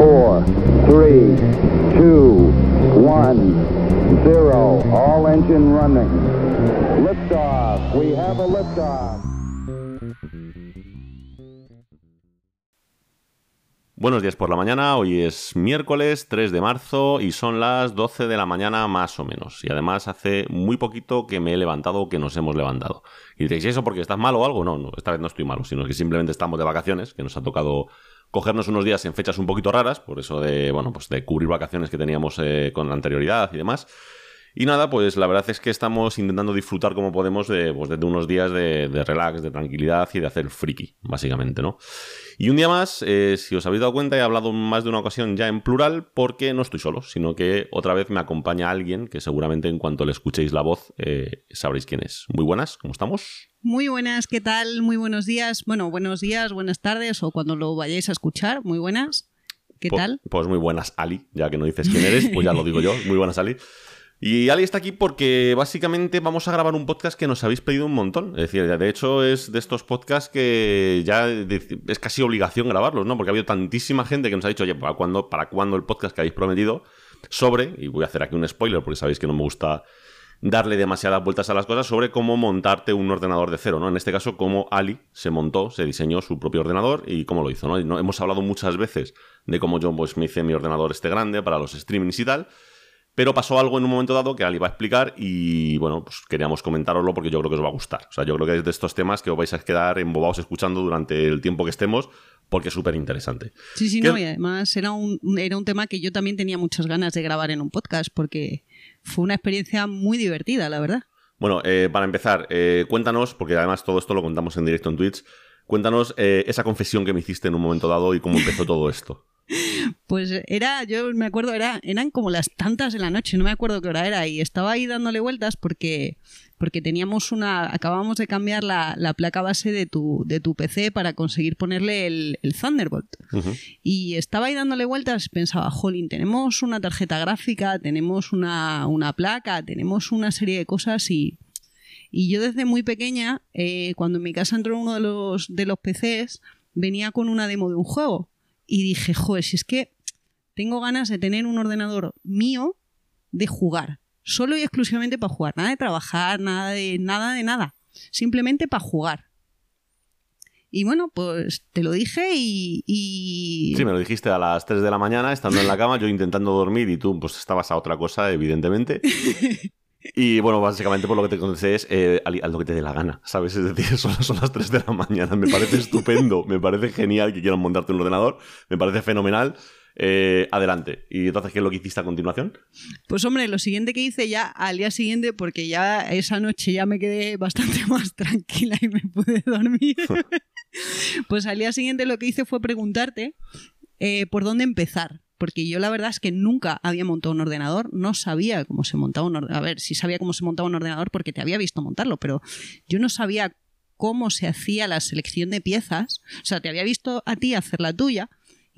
four, three, two, one, zero. All engine running. Liftoff. We have a liftoff. Buenos días por la mañana, hoy es miércoles 3 de marzo y son las 12 de la mañana más o menos. Y además hace muy poquito que me he levantado, que nos hemos levantado. Y diréis, ¿y eso porque estás malo o algo? No, no, esta vez no estoy malo, sino que simplemente estamos de vacaciones, que nos ha tocado cogernos unos días en fechas un poquito raras, por eso de, bueno, pues de cubrir vacaciones que teníamos eh, con anterioridad y demás. Y nada, pues la verdad es que estamos intentando disfrutar como podemos de, pues, de unos días de, de, relax, de tranquilidad y de hacer friki, básicamente, ¿no? Y un día más, eh, si os habéis dado cuenta, he hablado más de una ocasión ya en plural porque no estoy solo, sino que otra vez me acompaña alguien que seguramente en cuanto le escuchéis la voz eh, sabréis quién es. Muy buenas, ¿cómo estamos? Muy buenas, ¿qué tal? Muy buenos días. Bueno, buenos días, buenas tardes o cuando lo vayáis a escuchar. Muy buenas. ¿Qué pues, tal? Pues muy buenas, Ali, ya que no dices quién eres, pues ya lo digo yo. Muy buenas, Ali. Y Ali está aquí porque básicamente vamos a grabar un podcast que nos habéis pedido un montón. Es decir, de hecho es de estos podcasts que ya es casi obligación grabarlos, ¿no? Porque ha habido tantísima gente que nos ha dicho, oye, ¿para cuándo, para cuándo el podcast que habéis prometido? Sobre, y voy a hacer aquí un spoiler porque sabéis que no me gusta darle demasiadas vueltas a las cosas sobre cómo montarte un ordenador de cero, ¿no? En este caso, cómo Ali se montó, se diseñó su propio ordenador y cómo lo hizo, ¿no? Y no hemos hablado muchas veces de cómo yo pues, me hice mi ordenador este grande para los streamings y tal. Pero pasó algo en un momento dado que Ali va a explicar y bueno, pues queríamos comentároslo porque yo creo que os va a gustar. O sea, yo creo que es de estos temas que os vais a quedar embobados escuchando durante el tiempo que estemos porque es súper interesante. Sí, sí, no, y además era un, era un tema que yo también tenía muchas ganas de grabar en un podcast porque fue una experiencia muy divertida, la verdad. Bueno, eh, para empezar, eh, cuéntanos, porque además todo esto lo contamos en directo en Twitch, cuéntanos eh, esa confesión que me hiciste en un momento dado y cómo empezó todo esto. Pues era, yo me acuerdo, era, eran como las tantas de la noche, no me acuerdo qué hora era, y estaba ahí dándole vueltas porque, porque teníamos una, acabamos de cambiar la, la placa base de tu, de tu PC para conseguir ponerle el, el Thunderbolt. Uh -huh. Y estaba ahí dándole vueltas, pensaba, jolín, tenemos una tarjeta gráfica, tenemos una, una placa, tenemos una serie de cosas y... Y yo desde muy pequeña, eh, cuando en mi casa entró uno de los, de los PCs, venía con una demo de un juego. Y dije, joder, si es que tengo ganas de tener un ordenador mío de jugar. Solo y exclusivamente para jugar. Nada de trabajar, nada de nada. De nada. Simplemente para jugar. Y bueno, pues te lo dije y, y, Sí, me lo dijiste a las 3 de la mañana, estando en la cama, yo intentando dormir y tú pues estabas a otra cosa, evidentemente. Y bueno, básicamente por lo que te conoces es eh, a, lo que te dé la gana, ¿sabes? Es decir, son, son, las 3 de la mañana, me parece estupendo, me parece genial que quieran montarte un ordenador, me parece fenomenal. Eh, adelante. ¿Y entonces qué es lo que hiciste a continuación? Pues hombre, lo siguiente que hice ya al día siguiente, porque ya esa noche ya me quedé bastante más tranquila y me pude dormir, pues al día siguiente lo que hice fue preguntarte eh, por dónde empezar porque yo la verdad es que nunca había montado un ordenador, no sabía cómo se montaba un ordenador. A ver, sí sabía cómo se montaba un ordenador porque te había visto montarlo, pero yo no sabía cómo se hacía la selección de piezas. O sea, te había visto a ti hacer la tuya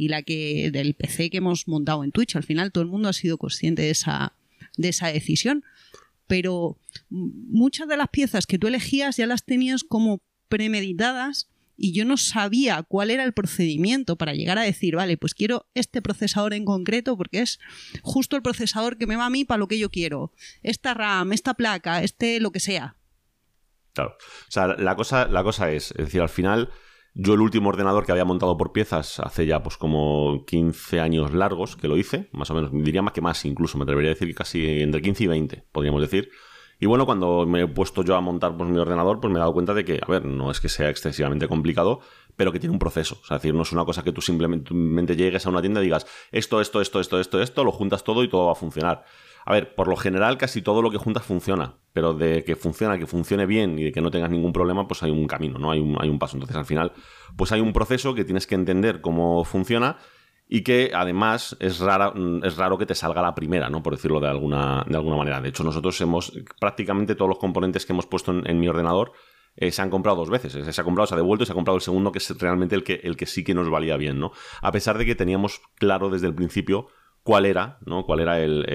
y la que del PC que hemos montado en Twitch. Al final todo el mundo ha sido consciente de esa, de esa decisión. Pero muchas de las piezas que tú elegías ya las tenías como premeditadas y yo no sabía cuál era el procedimiento para llegar a decir, vale, pues quiero este procesador en concreto porque es justo el procesador que me va a mí para lo que yo quiero. Esta RAM, esta placa, este lo que sea. Claro. O sea, la cosa, la cosa es, es decir, al final, yo el último ordenador que había montado por piezas hace ya pues como 15 años largos que lo hice, más o menos, diría más que más incluso, me atrevería a decir que casi entre 15 y 20, podríamos decir. Y bueno, cuando me he puesto yo a montar pues, mi ordenador, pues me he dado cuenta de que, a ver, no es que sea excesivamente complicado, pero que tiene un proceso. O es decir, no es una cosa que tú simplemente llegues a una tienda y digas esto, esto, esto, esto, esto, esto, lo juntas todo y todo va a funcionar. A ver, por lo general casi todo lo que juntas funciona, pero de que funciona, que funcione bien y de que no tengas ningún problema, pues hay un camino, ¿no? Hay un, hay un paso. Entonces al final, pues hay un proceso que tienes que entender cómo funciona y que además es, rara, es raro que te salga la primera, ¿no? Por decirlo de alguna, de alguna manera. De hecho, nosotros hemos prácticamente todos los componentes que hemos puesto en, mi ordenador eh, se han comprado dos veces. Se ha comprado, se ha devuelto y se ha comprado el segundo, que es realmente el que, el que sí que nos valía bien, ¿no? A pesar de que teníamos claro desde el principio cuál era, ¿no? Cuál era el,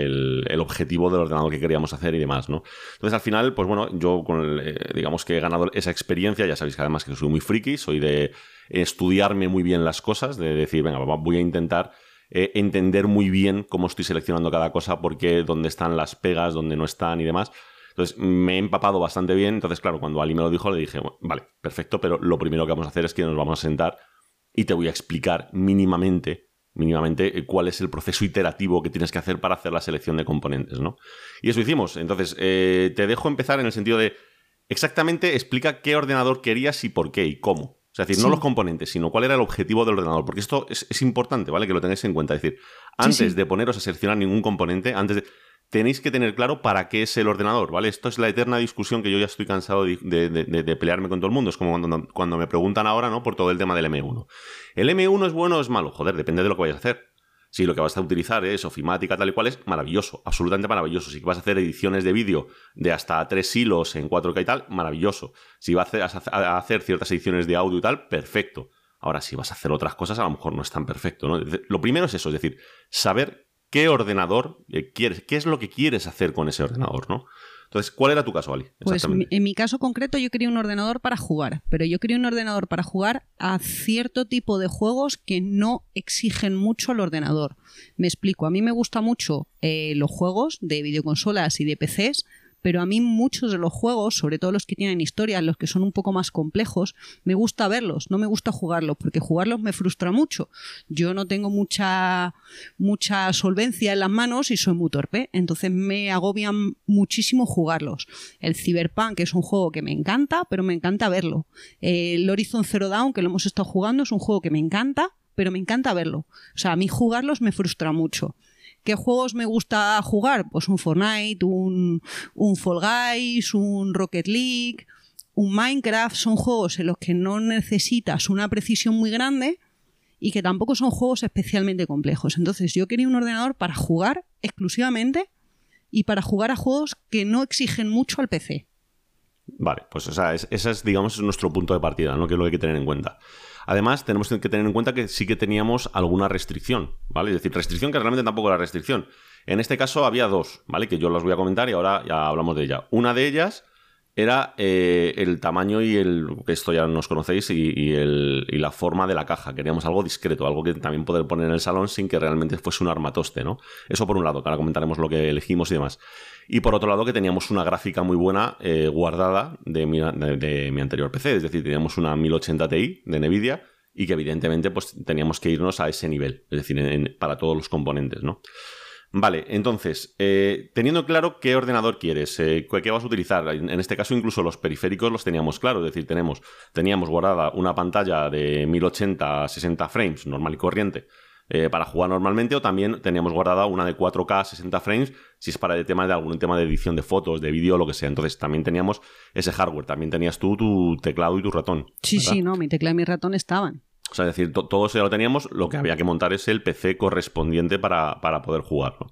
el, objetivo del ordenador que queríamos hacer y demás, ¿no? Entonces, al final, pues bueno, yo eh, digamos que he ganado esa experiencia, ya sabéis que además que soy muy friki, soy de estudiarme muy bien las cosas, de decir, venga, voy a intentar eh, entender muy bien cómo estoy seleccionando cada cosa, porque dónde están las pegas, dónde no están y demás. Entonces me he empapado bastante bien. Entonces, claro, cuando Ali me lo dijo, le dije, vale, perfecto, pero lo primero que vamos a hacer es que nos vamos a sentar y te voy a explicar mínimamente, mínimamente eh, cuál es el proceso iterativo que tienes que hacer para hacer la selección de componentes, ¿no? Y eso hicimos. Entonces, eh, te dejo empezar en el sentido de exactamente explica qué ordenador querías y por qué y cómo. Es decir, no los componentes, sino cuál era el objetivo del ordenador. Porque esto es, importante, ¿vale? Que lo tengáis en cuenta. Es decir, antes de poneros a seleccionar ningún componente, antes de, tenéis que tener claro para qué es el ordenador, ¿vale? Esto es la eterna discusión que yo ya estoy cansado de, pelearme con todo el mundo. Es como cuando, cuando, me preguntan ahora, ¿no? Por todo el tema del M1. ¿El M1 es bueno o es malo? Joder, depende de lo que vayas a hacer. Si lo que vas a utilizar es ofimática tal y cual es, maravilloso, absolutamente maravilloso. Si vas a hacer ediciones de vídeo de hasta tres hilos en 4K y tal, maravilloso. Si vas a hacer ciertas ediciones de audio y tal, perfecto. Ahora, si vas a hacer otras cosas, a lo mejor no es tan perfecto. ¿no? Lo primero es eso, es decir, saber qué ordenador eh, quieres, qué es lo que quieres hacer con ese ordenador, ¿no? Entonces, ¿cuál era tu caso, Ali? Pues en mi caso concreto yo quería un ordenador para jugar, pero yo quería un ordenador para jugar a cierto tipo de juegos que no exigen mucho al ordenador. Me explico, a mí me gusta mucho eh, los juegos de videoconsolas y de PCs pero a mí muchos de los juegos, sobre todo los que tienen historias, los que son un poco más complejos, me gusta verlos, no me gusta jugarlos, porque jugarlos me frustra mucho. Yo no tengo mucha, mucha solvencia en las manos y soy muy torpe, entonces me agobian muchísimo jugarlos. El Cyberpunk es un juego que me encanta, pero me encanta verlo. El Horizon Zero Dawn, que lo hemos estado jugando, es un juego que me encanta, pero me encanta verlo. O sea, a mí jugarlos me frustra mucho. ¿Qué juegos me gusta jugar? Pues un Fortnite, un, un Fall Guys, un Rocket League, un Minecraft. Son juegos en los que no necesitas una precisión muy grande y que tampoco son juegos especialmente complejos. Entonces yo quería un ordenador para jugar exclusivamente y para jugar a juegos que no exigen mucho al PC. Vale, pues o sea, ese es, digamos, nuestro punto de partida, ¿no? Que es lo que hay que tener en cuenta. Además, tenemos que tener en cuenta que sí que teníamos alguna restricción, ¿vale? Es decir, restricción que realmente tampoco era restricción. En este caso había dos, ¿vale? Que yo las voy a comentar y ahora ya hablamos de ella. Una de ellas era eh, el tamaño y el. esto ya nos conocéis, y, la forma de la caja. Queríamos algo discreto, algo que también poder poner en el salón sin que realmente fuese un armatoste, ¿no? Eso por un lado, que ahora comentaremos lo que elegimos y demás. Y por otro lado, que teníamos una gráfica muy buena eh, guardada de mi, de, mi, anterior PC. Es decir, teníamos una 1080 Ti de Nvidia y que evidentemente pues, teníamos que irnos a ese nivel. Es decir, para todos los componentes, ¿no? Vale, entonces, eh, teniendo claro qué ordenador quieres, eh, qué vas a utilizar, en, este caso incluso los periféricos los teníamos claros, es decir, tenemos, teníamos guardada una pantalla de 1080 a 60 frames, normal y corriente, eh, para jugar normalmente o también teníamos guardada una de 4K 60 frames si es para el tema de algún tema de edición de fotos, de vídeo, lo que sea. Entonces también teníamos ese hardware, también tenías tú tu teclado y tu ratón. Sí, sí, no, mi teclado y mi ratón estaban. O sea, es decir, todo eso ya lo teníamos, lo que había que montar es el PC correspondiente para, poder jugarlo.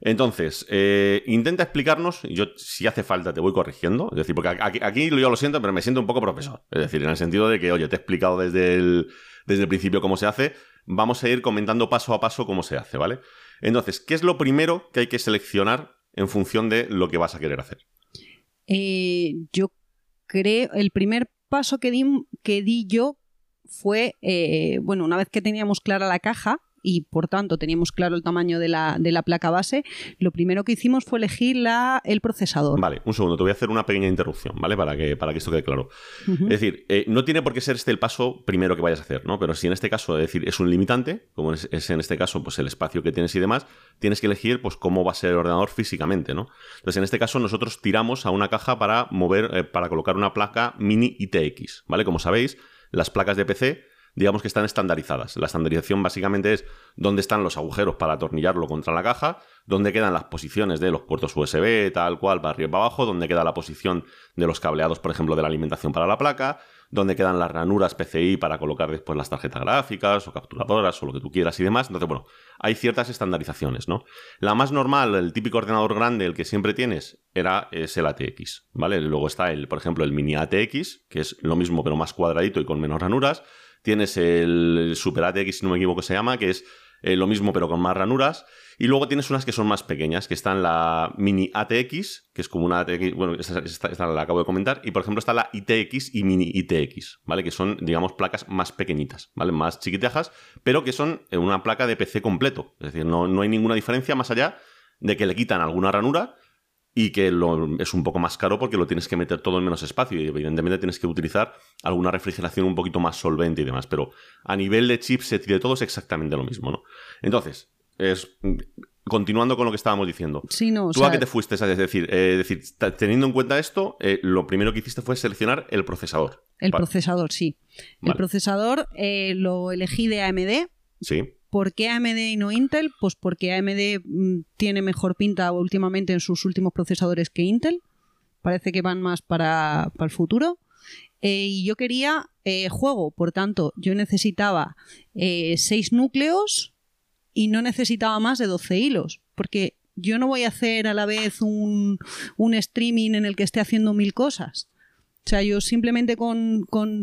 Entonces, eh, intenta explicarnos, yo si hace falta te voy corrigiendo, es decir, porque aquí, aquí, yo lo siento, pero me siento un poco profesor. Es decir, en el sentido de que, oye, te he explicado desde el, desde el principio cómo se hace, vamos a ir comentando paso a paso cómo se hace, ¿vale? Entonces, ¿qué es lo primero que hay que seleccionar en función de lo que vas a querer hacer? Eh, yo creo, el primer paso que di, que di yo fue, eh, bueno, una vez que teníamos clara la caja, y por tanto teníamos claro el tamaño de la, de la, placa base, lo primero que hicimos fue elegir la, el procesador. Vale, un segundo, te voy a hacer una pequeña interrupción, ¿vale? Para que, para que esto quede claro. Es decir, eh, no tiene por qué ser este el paso primero que vayas a hacer, ¿no? Pero si en este caso, es decir, es un limitante, como es, en este caso, pues el espacio que tienes y demás, tienes que elegir, pues, cómo va a ser el ordenador físicamente, ¿no? Entonces, en este caso, nosotros tiramos a una caja para mover, eh, para colocar una placa mini ITX, ¿vale? Como sabéis, las placas de PC digamos que están estandarizadas. La estandarización básicamente es dónde están los agujeros para atornillarlo contra la caja, dónde quedan las posiciones de los puertos USB, tal cual, para arriba y para abajo, dónde queda la posición de los cableados, por ejemplo, de la alimentación para la placa, dónde quedan las ranuras PCI para colocar después las tarjetas gráficas o capturadoras o lo que tú quieras y demás. Entonces, bueno, hay ciertas estandarizaciones, ¿no? La más normal, el típico ordenador grande, el que siempre tienes, era es el ATX, ¿vale? Luego está el, por ejemplo, el mini ATX, que es lo mismo pero más cuadradito y con menos ranuras. Tienes el Super ATX, si no me equivoco, se llama, que es eh, lo mismo pero con más ranuras. Y luego tienes unas que son más pequeñas, que están la mini ATX, que es como una ATX, bueno, esta, la acabo de comentar, y por ejemplo está la ITX y mini ITX, ¿vale? Que son, digamos, placas más pequeñitas, ¿vale? Más chiquitejas, pero que son eh, una placa de PC completo. Es decir, no, no hay ninguna diferencia más allá de que le quitan alguna ranura y que es un poco más caro porque lo tienes que meter todo en menos espacio y evidentemente tienes que utilizar alguna refrigeración un poquito más solvente y demás, pero a nivel de chipset y de todo es exactamente lo mismo, ¿no? Entonces, es continuando con lo que estábamos diciendo. Sí, no, ¿Tú a qué te fuiste? Es decir, eh, decir teniendo en cuenta esto, eh, lo primero que hiciste fue seleccionar el procesador. El procesador, sí. El procesador eh, lo elegí de AMD. Sí. ¿Por qué AMD y no Intel? Pues porque AMD mm, tiene mejor pinta últimamente en sus últimos procesadores que Intel. Parece que van más para, el futuro. Y yo quería juego, por tanto, yo necesitaba 6 eh, núcleos y no necesitaba más de 12 hilos. Porque yo no voy a hacer a la vez un, streaming en el que esté haciendo mil cosas. O sea, yo simplemente con, con,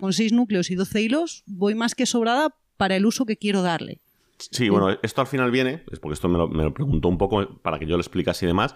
con 6 núcleos y 12 hilos voy más que sobrada para el uso que quiero darle. Sí, bueno, esto al final viene, es porque esto me lo, preguntó un poco para que yo lo explicase y demás,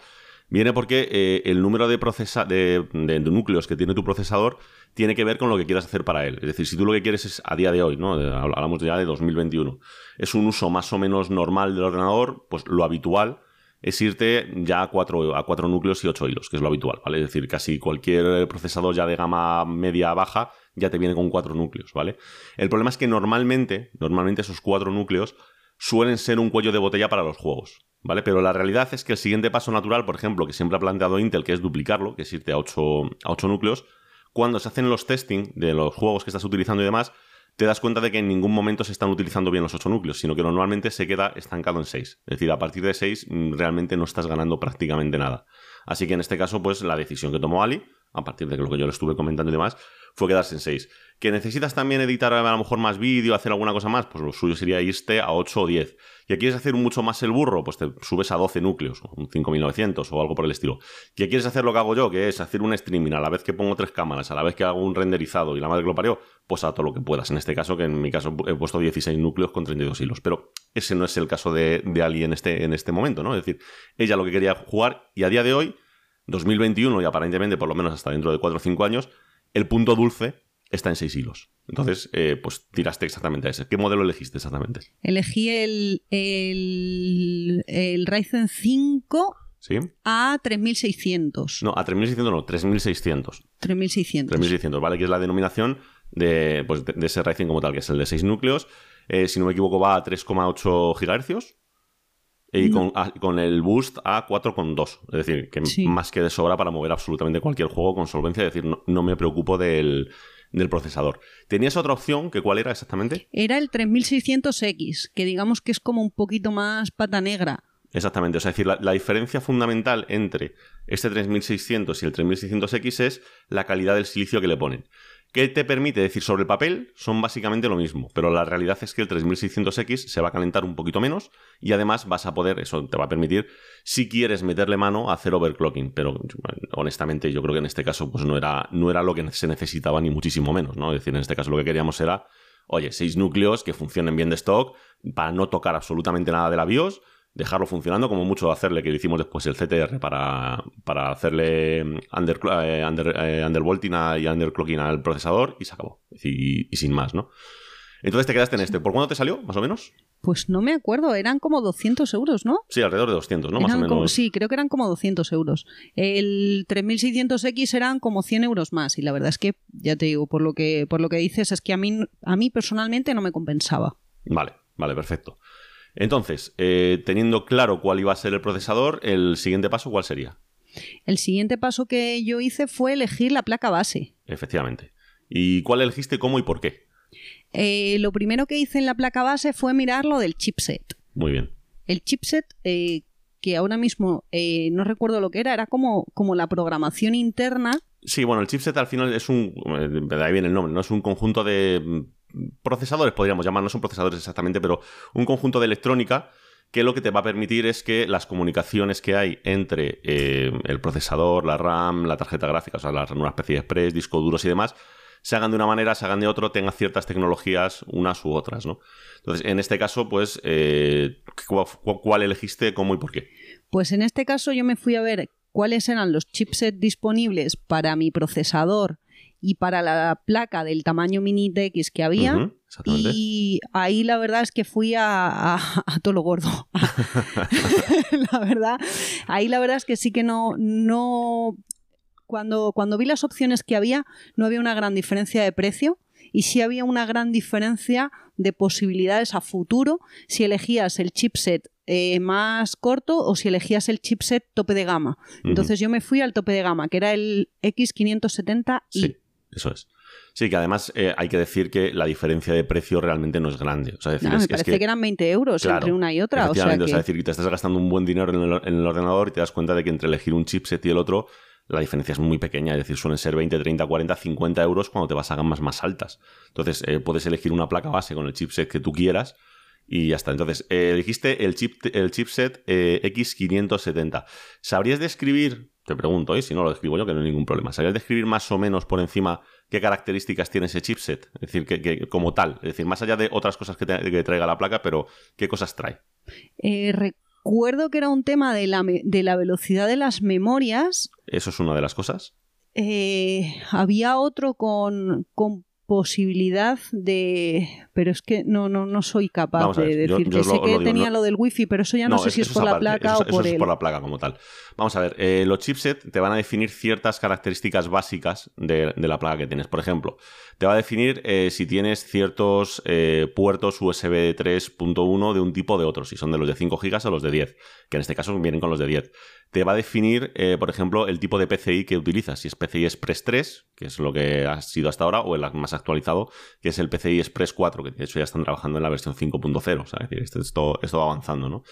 viene porque eh, el número de, de, núcleos que tiene tu procesador tiene que ver con lo que quieras hacer para él. Es decir, si tú lo que quieres es a día de hoy, ¿no? hablamos ya de 2021, es un uso más o menos normal del ordenador, pues lo habitual es irte ya a cuatro, núcleos y ocho hilos, que es lo habitual, ¿vale? Es decir, casi cualquier procesador ya de gama media baja ya te viene con cuatro núcleos, ¿vale? El problema es que normalmente, normalmente esos cuatro núcleos suelen ser un cuello de botella para los juegos, ¿vale? Pero la realidad es que el siguiente paso natural, por ejemplo, que siempre ha planteado Intel, que es duplicarlo, que es irte a ocho, a ocho núcleos, cuando se hacen los testing de los juegos que estás utilizando y demás, te das cuenta de que en ningún momento se están utilizando bien los ocho núcleos, sino que normalmente se queda estancado en 6. Es decir, a partir de 6 mm, realmente no estás ganando prácticamente nada. Así que en este caso, pues la decisión que tomó Ali, a partir de lo que yo le estuve comentando y demás, fue quedarse en 6. ¿Que necesitas también editar a lo mejor más vídeo, hacer alguna cosa más? Pues lo suyo sería irte a 8 o 10. ¿Que quieres hacer mucho más el burro? Pues te subes a 12 núcleos, un 5900 o algo por el estilo. ¿Que quieres hacer lo que hago yo? Que es hacer un streaming a la vez que pongo tres cámaras, a la vez que hago un renderizado y la madre que lo parió, pues a todo lo que puedas. En este caso, que en mi caso he puesto 16 núcleos con 32 hilos. Pero ese no es el caso de, de Ali en este, en este momento, ¿no? Es decir, ella lo que quería jugar y a día de hoy, 2021 y aparentemente por lo menos hasta dentro de 4 o 5 años, el punto dulce está en seis hilos. Entonces, eh, pues tiraste exactamente a ese. ¿Qué modelo elegiste exactamente? Elegí el, el, el Ryzen 5 ¿Sí? a 3600. No, a 3600 no, 3600. 3600. 3600, ¿vale? Que es la denominación de, pues, de, ese Ryzen como tal, que es el de 6 núcleos. Eh, si no me equivoco, va a 3,8 GHz. Y con, el boost a 4,2. Es decir, que más que de sobra para mover absolutamente cualquier juego con solvencia. Es decir, no, me preocupo del, procesador. ¿Tenías otra opción? que ¿Cuál era exactamente? Era el 3600X, que digamos que es como un poquito más pata negra. Exactamente, o sea, es decir, la, la, diferencia fundamental entre este 3600 y el 3600X es la calidad del silicio que le ponen. ¿Qué te permite decir sobre el papel? Son básicamente lo mismo, pero la realidad es que el 3600X se va a calentar un poquito menos y además vas a poder, eso te va a permitir, si quieres meterle mano hacer overclocking, pero honestamente yo creo que en este caso pues no era, no era lo que se necesitaba ni muchísimo menos, ¿no? Es decir, en este caso lo que queríamos era, oye, seis núcleos que funcionen bien de stock para no tocar absolutamente nada de la BIOS dejarlo funcionando, como mucho hacerle, que hicimos después el CTR para, para hacerle under, eh, under, eh, undervolting y underclocking al procesador y se acabó. Y, sin más, ¿no? Entonces te quedaste en este. ¿Por cuándo te salió, más o menos? Pues no me acuerdo, eran como 200 euros, ¿no? Sí, alrededor de 200, ¿no? más o menos. sí, creo que eran como 200 euros. El 3600X eran como 100 euros más y la verdad es que, ya te digo, por lo que, por lo que dices, es que a mí, a mí personalmente no me compensaba. Vale, vale, perfecto. Entonces, eh, teniendo claro cuál iba a ser el procesador, el siguiente paso, ¿cuál sería? El siguiente paso que yo hice fue elegir la placa base. Efectivamente. ¿Y cuál elegiste, cómo y por qué? Eh, lo primero que hice en la placa base fue mirar lo del chipset. Muy bien. El chipset, eh, que ahora mismo no recuerdo lo que era, era como, como la programación interna. Sí, bueno, el chipset al final es un. De ahí viene el nombre, ¿no? Es un conjunto de procesadores, podríamos llamar, no son procesadores exactamente, pero un conjunto de electrónica que lo que te va a permitir es que las comunicaciones que hay entre eh, el procesador, la RAM, la tarjeta gráfica, o sea, una especie de express, discos duros y demás, se hagan de una manera, se hagan de otro, tengan ciertas tecnologías unas u otras, ¿no? Entonces, en este caso, pues, eh, ¿cuál elegiste, cómo y por qué? Pues en este caso yo me fui a ver cuáles eran los chipsets disponibles para mi procesador y para la placa del tamaño mini TX que había. y ahí la verdad es que fui a, todo lo gordo. la verdad, ahí la verdad es que sí que no, no cuando, cuando vi las opciones que había, no había una gran diferencia de precio y sí había una gran diferencia de posibilidades a futuro si elegías el chipset eh, más corto o si elegías el chipset tope de gama. Entonces yo me fui al tope de gama, que era el X570i. Sí, eso es. Sí, que además eh, hay que decir que la diferencia de precio realmente no es grande. O sea, decir, me parece que, eran 20 euros entre una y otra. O sea, que... decir, que te estás gastando un buen dinero en el, en el, ordenador y te das cuenta de que entre elegir un chipset y el otro la diferencia es muy pequeña, es decir, suelen ser 20, 30, 40, 50 euros cuando te vas a gamas más altas. Entonces, eh, puedes elegir una placa base con el chipset que tú quieras y ya está. Entonces, eh, elegiste el, chip, el chipset eh, X570. ¿Sabrías describir, te pregunto, y si no lo describo yo, que no hay ningún problema, ¿sabrías describir más o menos por encima qué características tiene ese chipset? Es decir, que, como tal, es decir, más allá de otras cosas que, que traiga la placa, pero ¿qué cosas trae? recuerdo que era un tema de la, de la velocidad de las memorias. ¿Eso es una de las cosas? Eh, había otro con, con posibilidad de. Pero es que no, no, no soy capaz de decir que sé que tenía lo del wifi, pero eso ya no, sé si es por la placa o por eso es por la placa como tal. Vamos a ver, eh, los chipsets te van a definir ciertas características básicas de, la placa que tienes. Por ejemplo, te va a definir eh, si tienes ciertos eh, puertos USB 3.1 de un tipo o de otro, si son de los de 5 GB o los de 10, que en este caso vienen con los de 10 te va a definir, eh, por ejemplo, el tipo de PCI que utilizas. Si es PCI Express 3, que es lo que ha sido hasta ahora, o el más actualizado, que es el PCI Express 4, que de hecho ya están trabajando en la versión 5.0. O sea, es decir, esto, esto va avanzando, ¿no?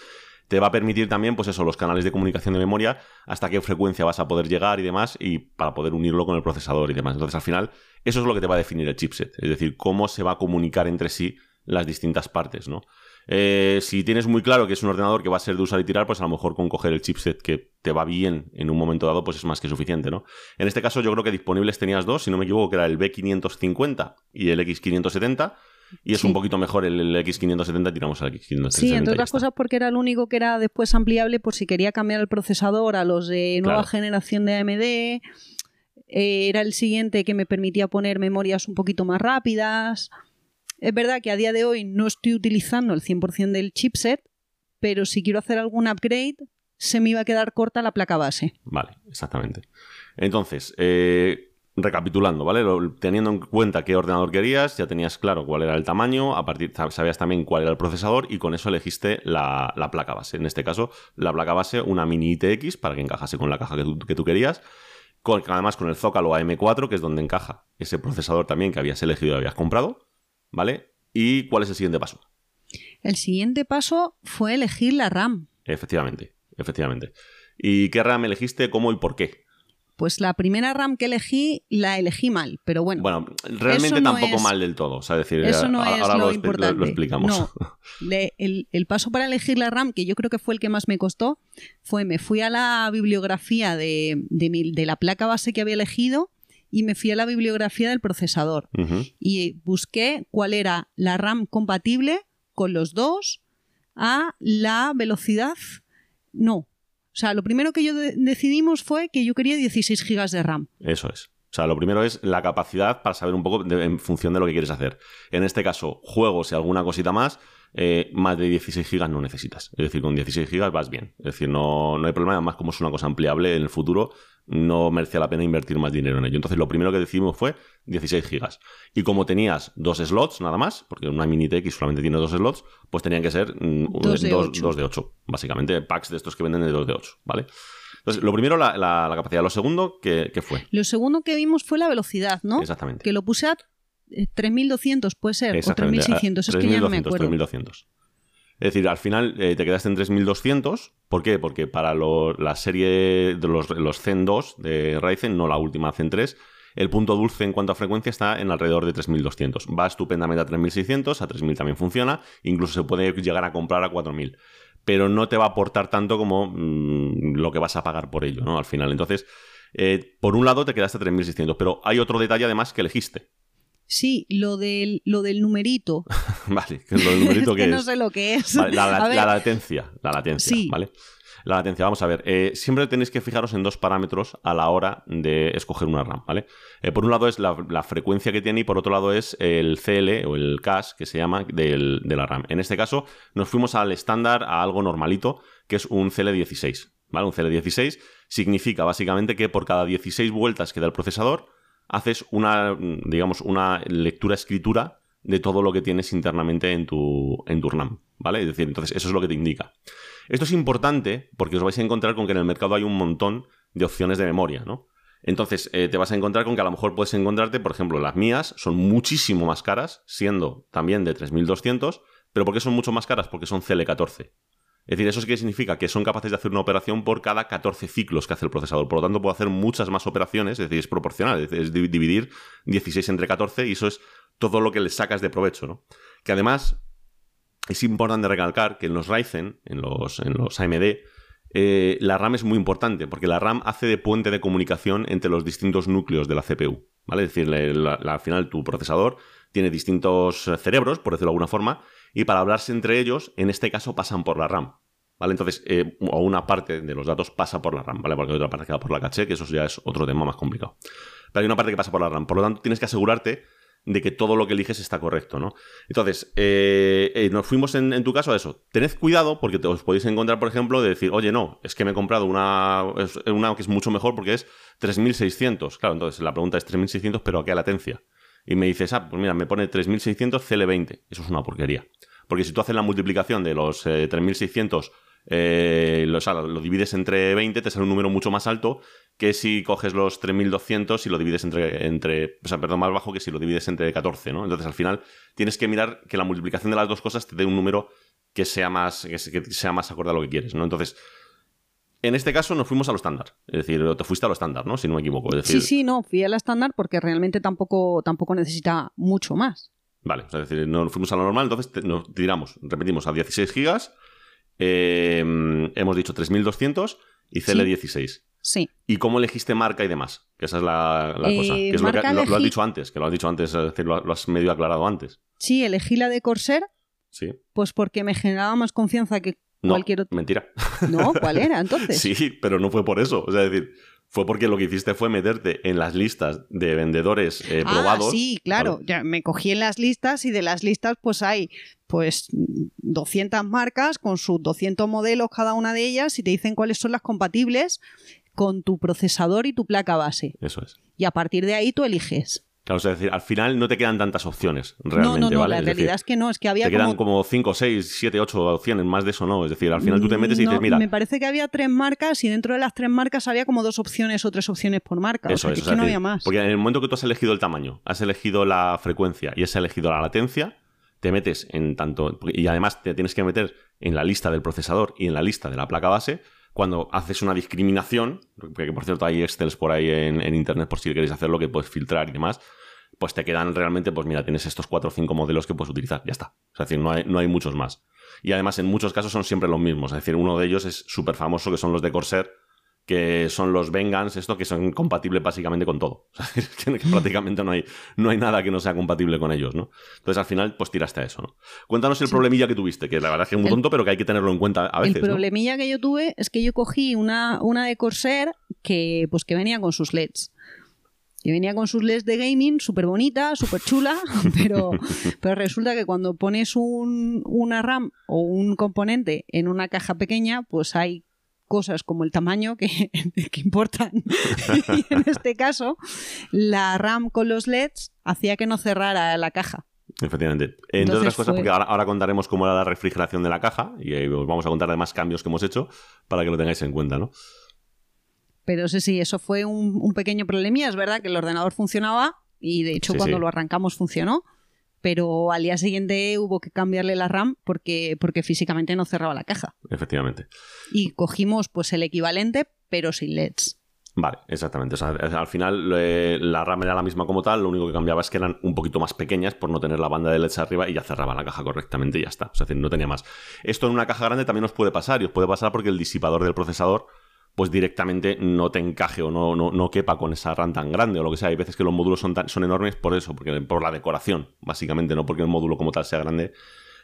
Te va a permitir también, pues eso, los canales de comunicación de memoria, hasta qué frecuencia vas a poder llegar y demás, y para poder unirlo con el procesador y demás. Entonces, al final, eso es lo que te va a definir el chipset. Es decir, cómo se va a comunicar entre sí las distintas partes, ¿no? Eh, si tienes muy claro que es un ordenador que va a ser de usar y tirar, pues a lo mejor con coger el chipset que te va bien en un momento dado, pues es más que suficiente, ¿no? En este caso yo creo que disponibles tenías dos, si no me equivoco, que era el B550 y el X570. Y es un poquito mejor el, X570, tiramos al X570. Sí, entre otras cosas porque era el único que era después ampliable por si quería cambiar el procesador a los de nueva generación de AMD. Eh, era el siguiente que me permitía poner memorias un poquito más rápidas. Es verdad que a día de hoy no estoy utilizando el 100% del chipset, pero si quiero hacer algún upgrade, se me iba a quedar corta la placa base. Vale, exactamente. Entonces, eh, recapitulando, ¿vale? teniendo en cuenta qué ordenador querías, ya tenías claro cuál era el tamaño, a partir sabías también cuál era el procesador y con eso elegiste la, placa base. En este caso, la placa base, una mini ITX para que encajase con la caja que tú, que tú querías. Con, además con el Zócalo AM4, que es donde encaja ese procesador también que habías elegido y habías comprado. ¿vale? ¿Y cuál es el siguiente paso? El siguiente paso fue elegir la RAM. Efectivamente, efectivamente. ¿Y qué RAM elegiste, cómo y por qué? Pues la primera RAM que elegí la elegí mal, pero bueno. Bueno, realmente tampoco mal del todo. O sea, decir, eso no es ahora lo, importante. Lo, explicamos. el, paso para elegir la RAM, que yo creo que fue el que más me costó, fue me fui a la bibliografía de, de la placa base que había elegido y me fui a la bibliografía del procesador y busqué cuál era la RAM compatible con los dos a la velocidad. No. O sea, lo primero que yo decidimos fue que yo quería 16 GB de RAM. Eso es. O sea, lo primero es la capacidad para saber un poco en función de lo que quieres hacer. En este caso, juegos y alguna cosita más, eh, más de 16 GB no necesitas. Es decir, con 16 GB vas bien. Es decir, no, no hay problema. Además, como es una cosa ampliable en el futuro, no merecía la pena invertir más dinero en ello. Entonces lo primero que decidimos fue 16 gigas. Y como tenías dos slots nada más, porque una mini TX solamente tiene dos slots, pues tenían que ser mm, dos, de, dos, de 8. Básicamente packs de estos que venden de 2 de 8, ¿vale? Entonces, lo primero, la, la, capacidad. Lo segundo, ¿qué, fue? Lo segundo que vimos fue la velocidad, ¿no? Exactamente. Que lo puse a 3200, puede ser, o 3600, es que ya no me acuerdo. 3200. Es decir, al final eh, te quedaste en 3200. ¿Por qué? Porque para la serie de los, los Zen 2 de Ryzen, no la última Zen 3, el punto dulce en cuanto a frecuencia está en alrededor de 3200. Va estupendamente a 3600, a 3000 también funciona, incluso se puede llegar a comprar a 4000. Pero no te va a aportar tanto como mm, lo que vas a pagar por ello, ¿no? Al final. Entonces, eh, por un lado te quedaste a 3600, pero hay otro detalle además que elegiste. Sí, lo del, lo del numerito. vale, que lo del numerito es que, es. no sé lo que es. Vale, la, la- A ver, la latencia, la latencia, Sí. ¿vale? La latencia, vamos a ver. eh, siempre tenéis que fijaros en dos parámetros a la hora de escoger una RAM, ¿vale? Eh, por un lado es la, la frecuencia que tiene y por otro lado es el CL o el CAS que se llama del- de la RAM. En este caso nos fuimos al estándar, a algo normalito, que es un CL16, ¿vale? Un CL16 significa básicamente que por cada 16 vueltas que da el procesador haces una, digamos, una lectura-escritura de todo lo que tienes internamente en tu, en tu RAM, ¿vale? Es decir, entonces eso es lo que te indica. Esto es importante porque os vais a encontrar con que en el mercado hay un montón de opciones de memoria, ¿no? Entonces eh, te vas a encontrar con que a lo mejor puedes encontrarte, por ejemplo, las mías son muchísimo más caras, siendo también de 3200, pero ¿por qué son mucho más caras? Porque son CL14. Es decir, ¿eso qué significa? Que son capaces de hacer una operación por cada 14 ciclos que hace el procesador. Por lo tanto, puedo hacer muchas más operaciones, es decir, es proporcional, es, es di- dividir 16 entre 14 y eso es todo lo que le sacas de provecho, ¿no? Que además es importante recalcar que en los Ryzen, en los, en los AMD, eh, la RAM es muy importante porque la RAM hace de puente de comunicación entre los distintos núcleos de la CPU. ¿vale? Es decir, la- al final tu procesador tiene distintos cerebros, por decirlo de alguna forma, y para hablarse entre ellos, en este caso pasan por la RAM. ¿Vale? Entonces, eh, o una parte de los datos pasa por la RAM, ¿vale? Porque hay otra parte que va por la caché, que eso ya es otro tema más complicado. Pero hay una parte que pasa por la RAM. Por lo tanto, tienes que asegurarte de que todo lo que eliges está correcto, ¿no? Entonces, eh, eh, nos fuimos en, tu caso a eso. Tened cuidado porque os podéis encontrar, por ejemplo, de decir, oye, no, es que me he comprado una, una que es mucho mejor porque es 3600. Claro, entonces la pregunta es 3600, pero ¿a qué latencia? Y me dices, ah, pues mira, me pone 3600 CL20. Eso es una porquería. Porque si tú haces la multiplicación de los eh, 3600, eh, lo, o sea, lo divides entre 20, te sale un número mucho más alto que si coges los 3200 y lo divides entre, entre. O sea, perdón, más bajo que si lo divides entre 14, ¿no? Entonces al final tienes que mirar que la multiplicación de las dos cosas te dé un número que sea más, que se- que sea más acorde a lo que quieres, ¿no? Entonces. En este caso nos fuimos a lo estándar. Es decir, te fuiste a lo estándar, ¿no? Si no me equivoco. Es decir, Sí, sí, no, fui a la estándar porque realmente tampoco, tampoco necesita mucho más. Vale, o sea, es decir, nos fuimos a lo normal, entonces te- nos tiramos, repetimos, a 16 gigas, eh, hemos dicho 3200 y CL16. Sí. ¿Y cómo elegiste marca y demás? Que esa es la, la Eh, cosa. Que es lo, que, marca lo- lo has elegí- dicho antes, que lo has dicho antes, es decir, lo, lo has medio aclarado antes. Sí, elegí la de Corsair, Sí. pues porque me generaba más confianza que No, cualquier otro. mentira. No, ¿cuál era entonces? Sí, pero no fue por eso. O sea, es decir, fue porque lo que hiciste fue meterte en las listas de vendedores eh, Ah, probados. sí, claro. ¿vale? Ya me cogí en las listas y de las listas pues hay pues 200 marcas con sus 200 modelos cada una de ellas y te dicen cuáles son las compatibles con tu procesador y tu placa base. Eso es. Y a partir de ahí tú eliges. Claro, o sea, es decir, al final no te quedan tantas opciones, realmente, no, no, no, ¿vale? la Es decir, realidad es que no, es que había te quedan como... como 5, 6, 7, 8 opciones, más de eso no. Es decir, al final tú te metes y No, dices, mira, Me parece que había tres marcas y dentro de las tres marcas había como dos opciones o tres opciones por marca. eso o sea, es. que o sea, no había más. Porque en el momento que tú has elegido el tamaño, has elegido la frecuencia y has elegido la latencia, te metes en tanto. Y además te tienes que meter en la lista del procesador y en la lista de la placa base. Cuando haces una discriminación, porque por cierto hay Excels por ahí en, internet por si queréis hacerlo, que puedes filtrar y demás, pues te quedan realmente, pues mira, tienes estos cuatro o cinco modelos que puedes utilizar, ya está. Es decir, no hay, no hay muchos más. Y además en muchos casos son siempre los mismos. Es decir, uno de ellos es súper famoso, que son los de Corsair, que son los Vengans, esto que son compatibles básicamente con todo. O sea, es que prácticamente no hay, no hay nada que no sea compatible con ellos, ¿no? Entonces al final, pues tiraste a eso, ¿no? Cuéntanos el Sí. problemilla que tuviste, que la verdad es que es muy El- tonto, pero que hay que tenerlo en cuenta a veces, el ¿no? problemilla que yo tuve es que yo cogí una, una de Corsair que, pues, que venía con sus LEDs. Que venía con sus LEDs de gaming, súper bonita, súper chula, pero, pero resulta que cuando pones un, una RAM o un componente en una caja pequeña, pues hay cosas como el tamaño que, que importan. y en este caso, la RAM con los LEDs hacía que no cerrara la caja. Efectivamente. Entre Entonces otras cosas, fue- porque ahora, ahora contaremos cómo era la refrigeración de la caja y eh, os vamos a contar además cambios que hemos hecho para que lo tengáis en cuenta, ¿no? Pero sí, sí, eso fue un, un pequeño problemilla. Es verdad que el ordenador funcionaba y de hecho Sí, cuando sí. lo arrancamos funcionó. Pero al día siguiente hubo que cambiarle la RAM porque, porque físicamente no cerraba la caja. Efectivamente. Y cogimos pues el equivalente, pero sin LEDs. Vale, exactamente. O sea, al final eh, la RAM era la misma como tal, lo único que cambiaba es que eran un poquito más pequeñas por no tener la banda de LEDs arriba y ya cerraba la caja correctamente y ya está. O sea, es decir, no tenía más. Esto en una caja grande también os puede pasar y os puede pasar porque el disipador del procesador pues directamente no te encaje o no, no, no, quepa con esa RAM tan grande o lo que sea. Hay veces que los módulos son, tan, son enormes por eso, porque por la decoración, básicamente, no porque el módulo como tal sea grande,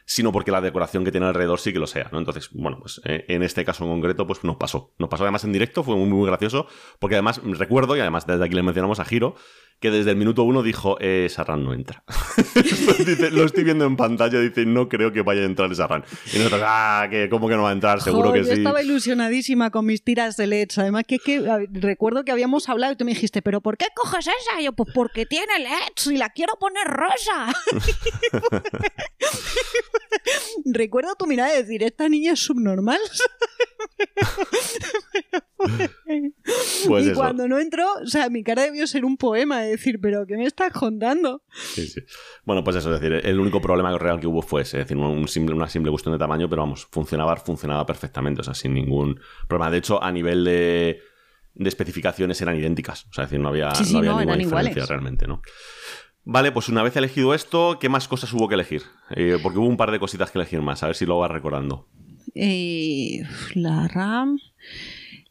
sino porque la decoración que tiene alrededor sí que lo sea, ¿no? Entonces, bueno, pues eh, en este caso en concreto, pues nos pasó. Nos pasó además en directo, fue muy, muy gracioso, porque además recuerdo, y además desde aquí le mencionamos a Giro, que desde el minuto uno dijo, eh, esa RAM no entra. dice, lo estoy viendo en pantalla, dice, no creo que vaya a entrar esa RAM. Y nosotros, ah, que ¿cómo que no va a entrar? Seguro que yo sí. estaba ilusionadísima con mis tiras de LEDs. Además, que, que recuerdo que habíamos hablado y tú me dijiste, ¿pero por qué coges esa? Y yo, pues porque tiene LEDs y la quiero poner rosa. recuerdo tu mirada de decir, esta niña es subnormal. Pues y eso. cuando no entró, o sea, mi cara debió ser un poema de decir, pero ¿qué me estás contando? Sí, sí. Bueno, pues eso, es decir, el único problema real que hubo fue ese, es decir, un simple, una simple cuestión de tamaño, pero vamos, funcionaba, funcionaba perfectamente, o sea, sin ningún problema. De hecho, a nivel de, de especificaciones eran idénticas, o sea, es decir, no había, Sí, sí, no había no, ninguna diferencia iguales. realmente, ¿no? Vale, pues una vez elegido esto, ¿qué más cosas hubo que elegir? Eh, porque hubo un par de cositas que elegir más, a ver si lo vas recordando. Eh, la RAM,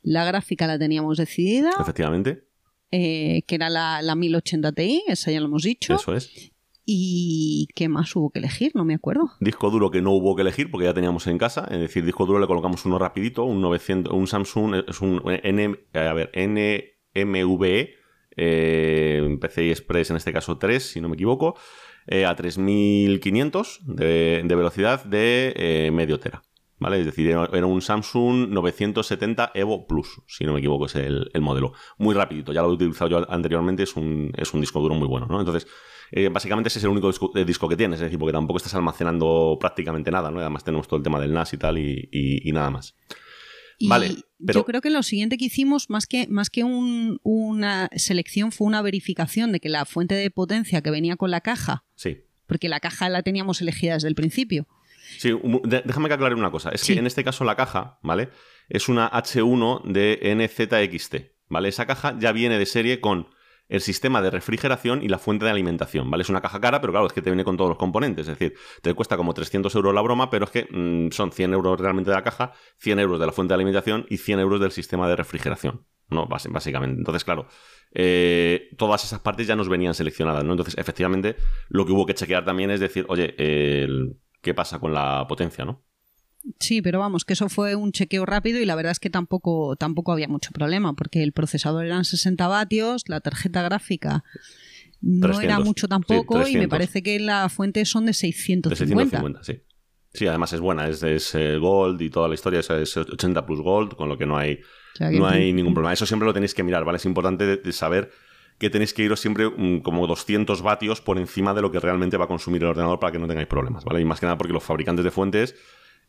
la gráfica la teníamos decidida, Efectivamente, eh, que era la, la 1080 Ti, esa ya lo hemos dicho. eso es. ¿Y qué más hubo que elegir? No me acuerdo. Disco duro que no hubo que elegir porque ya teníamos en casa. Es decir, disco duro le colocamos uno rapidito, un 900, un Samsung, es un N, a ver, NMVE, eh, PCI Express en este caso 3, si no me equivoco, eh, a 3500 de, de velocidad de eh, medio tera. ¿Vale? Es decir, era un Samsung 970 Evo Plus, si no me equivoco, es el, el modelo. Muy rapidito, ya lo he utilizado yo anteriormente, es un, es un disco duro muy bueno, ¿no? Entonces, eh, básicamente ese es el único disco, eh, disco que tienes, es decir, porque tampoco estás almacenando prácticamente nada, ¿no? Además tenemos todo el tema del NAS y tal y, y- y nada más. Y Vale, pero- Yo creo que lo siguiente que hicimos, más que, más que un- una selección, fue una verificación de que la fuente de potencia que venía con la caja, Sí. porque la caja la teníamos elegida desde el principio. Sí, déjame que aclare una cosa. Es Sí. que en este caso la caja, ¿vale? Es una H1 de NZXT, ¿vale? Esa caja ya viene de serie con el sistema de refrigeración y la fuente de alimentación, ¿vale? Es una caja cara, pero claro, es que te viene con todos los componentes. Es decir, te cuesta como 300 euros la broma, pero es que mm, son 100 euros realmente de la caja, 100 euros de la fuente de alimentación y 100 euros del sistema de refrigeración, ¿no? Básicamente. Entonces, claro, eh, todas esas partes ya nos venían seleccionadas, ¿no? Entonces, efectivamente, lo que hubo que chequear también es decir, oye, el- ¿qué pasa con la potencia, no? Sí, pero vamos, que eso fue un chequeo rápido y la verdad es que tampoco, tampoco había mucho problema, porque el procesador eran 60 vatios, la tarjeta gráfica no 300, era mucho tampoco sí, y me 300. parece que la fuente son de 650. De 650, sí. Sí, además es buena, es, es, eh, Gold y toda la historia, es, es 80 plus Gold, con lo que no hay, O sea que no hay ningún problema. Eso siempre lo tenéis que mirar, ¿vale? Es importante de- de saber que tenéis que iros siempre mm, como 200 vatios por encima de lo que realmente va a consumir el ordenador para que no tengáis problemas, ¿vale? Y más que nada porque los fabricantes de fuentes,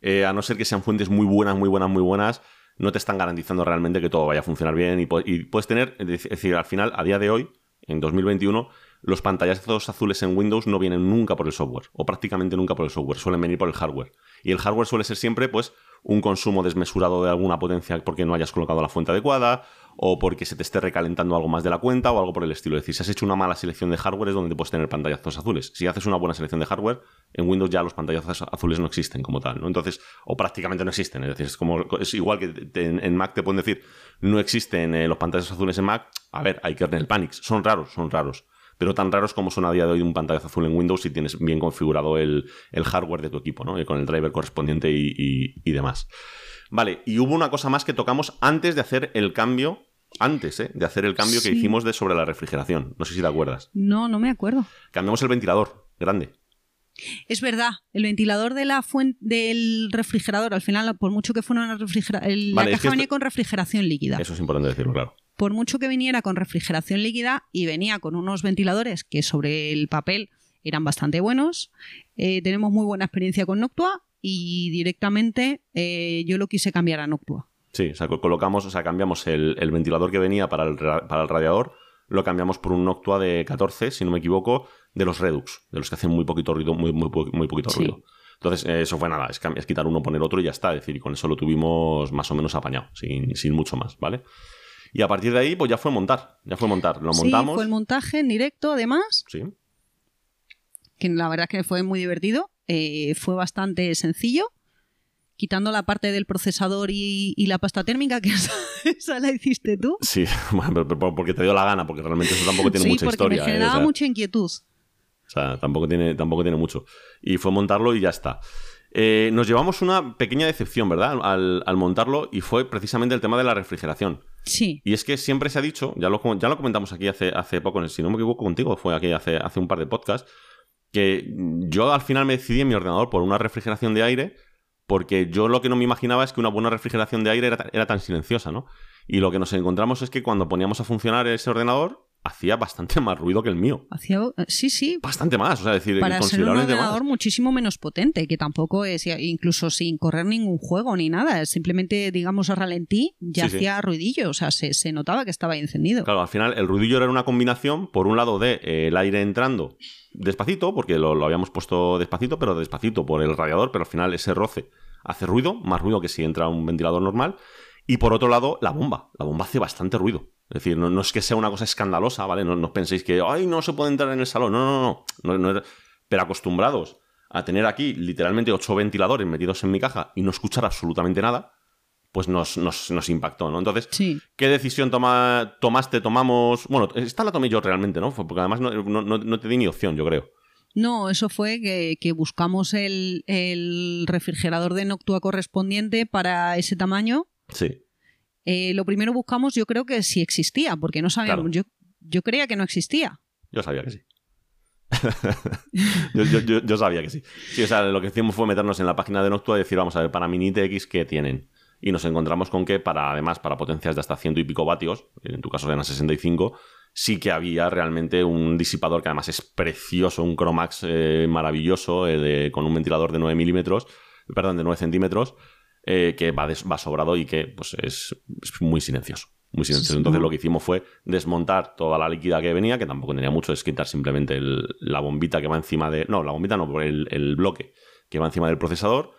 eh, a no ser que sean fuentes muy buenas, muy buenas, muy buenas, no te están garantizando realmente que todo vaya a funcionar bien y, pu- y puedes tener, es decir, al final, a día de hoy, en 2021, los pantallazos azules en Windows no vienen nunca por el software, o prácticamente nunca por el software, suelen venir por el hardware. Y el hardware suele ser siempre, pues, un consumo desmesurado de alguna potencia porque no hayas colocado la fuente adecuada, o porque se te esté recalentando algo más de la cuenta, o algo por el estilo. Es decir, si has hecho una mala selección de hardware es donde puedes tener pantallazos azules. Si haces una buena selección de hardware, en Windows ya los pantallazos azules no existen como tal, ¿no? Entonces, o prácticamente no existen. Es decir, es como es igual que en, Mac te pueden decir, no existen eh, los pantallazos azules en Mac. A ver, hay kernel panics. Son raros, son raros pero tan raros como son a día de hoy un pantallazo azul en Windows si tienes bien configurado el, el hardware de tu equipo, ¿no? Con el driver correspondiente y- y demás. Vale, y hubo una cosa más que tocamos antes de hacer el cambio, antes ¿eh? de hacer el cambio que hicimos de sobre la refrigeración. No sé si te acuerdas. No, no me acuerdo. Cambiamos el ventilador, grande. Es verdad, el ventilador de la fuente del refrigerador, al final, por mucho que fuera una refrigeración, Vale, la caja venía esto- con refrigeración líquida. Eso es importante decirlo, claro. Por mucho que viniera con refrigeración líquida y venía con unos ventiladores que sobre el papel eran bastante buenos, eh, tenemos muy buena experiencia con Noctua y directamente eh, yo lo quise cambiar a Noctua. Sí, o sea, co- colocamos, o sea, cambiamos el, el ventilador que venía para el, ra- para el radiador, lo cambiamos por un Noctua de 14, si no me equivoco, de los Redux, de los que hacen muy poquito ruido, muy, muy, po- muy poquito Sí. ruido. Entonces, eso fue nada, es, es quitar uno, poner otro y ya está. Es decir, y con eso lo tuvimos más o menos apañado, sin, sin mucho más, ¿vale? Y a partir de ahí, pues ya fue montar, ya fue montar. Lo Sí, montamos. fue el montaje en directo, además, Sí, que la verdad es que fue muy divertido, eh, fue bastante sencillo quitando la parte del procesador y, la pasta térmica, que esa, la hiciste tú. Sí, porque te dio la gana, porque realmente eso tampoco tiene mucha historia. Me ¿eh? generaba mucha inquietud. O sea, tampoco tiene, tampoco tiene mucho. Y fue montarlo y ya está. Eh, nos llevamos una pequeña decepción, ¿verdad? Al, montarlo y fue precisamente el tema de la refrigeración. Sí. Y es que siempre se ha dicho, ya lo, ya lo comentamos aquí hace, hace poco, si no me equivoco contigo, fue aquí hace, hace un par de podcasts, que yo al final me decidí en mi ordenador por una refrigeración de aire porque yo lo que no me imaginaba es que una buena refrigeración de aire era, tan silenciosa, ¿no? Y lo que nos encontramos es que cuando poníamos a funcionar ese ordenador, hacía bastante más ruido que el mío. Hacía, sí, sí. Bastante más, o sea, decir, Para ser un ordenador más. muchísimo menos potente, que tampoco es, incluso sin correr ningún juego ni nada, simplemente, digamos, a ralentí, ya hacía ruidillo, o sea, se, notaba que estaba encendido. Claro, al final el ruidillo era una combinación, por un lado, de eh, el aire entrando despacito, porque lo, lo habíamos puesto despacito, pero despacito por el radiador, pero al final ese roce hace ruido, más ruido que si entra un ventilador normal. Y por otro lado, la bomba. La bomba hace bastante ruido. Es decir, no, es que sea una cosa escandalosa, ¿vale? No, no, penséis que, ay, no se puede entrar en el salón. No, no, no. no, Pero acostumbrados a tener aquí literalmente ocho ventiladores metidos en mi caja y no escuchar absolutamente nada, pues nos, nos, impactó, ¿no? Entonces, ¿qué decisión toma, tomaste, tomamos? Bueno, esta la tomé yo realmente, ¿no? Porque además no, te di ni opción, yo creo. No, eso fue que, buscamos el, el, refrigerador de Noctua correspondiente para ese tamaño. Sí. Eh, lo primero buscamos, yo creo que si existía, porque no sabíamos. Yo, yo creía que no existía. Yo sabía que sí. yo, sabía que sí. Sí, o sea, lo que hicimos fue meternos en la página de Noctua y decir, vamos a ver, para Mini TX, ¿qué tienen? Y nos encontramos con que, para además, para potencias de hasta ciento y pico vatios, en tu caso eran 65, sí que había realmente un disipador que además es precioso, un Chromax eh, maravilloso, eh, con un ventilador de 9 milímetros, perdón, de 9 centímetros, eh, que va, va, sobrado y que pues, es, muy silencioso. Muy silencioso. Entonces lo que hicimos fue desmontar toda la líquida que venía, que tampoco tenía mucho, es quitar simplemente la bombita que va encima de... No, la bombita no, el, el bloque que va encima del procesador,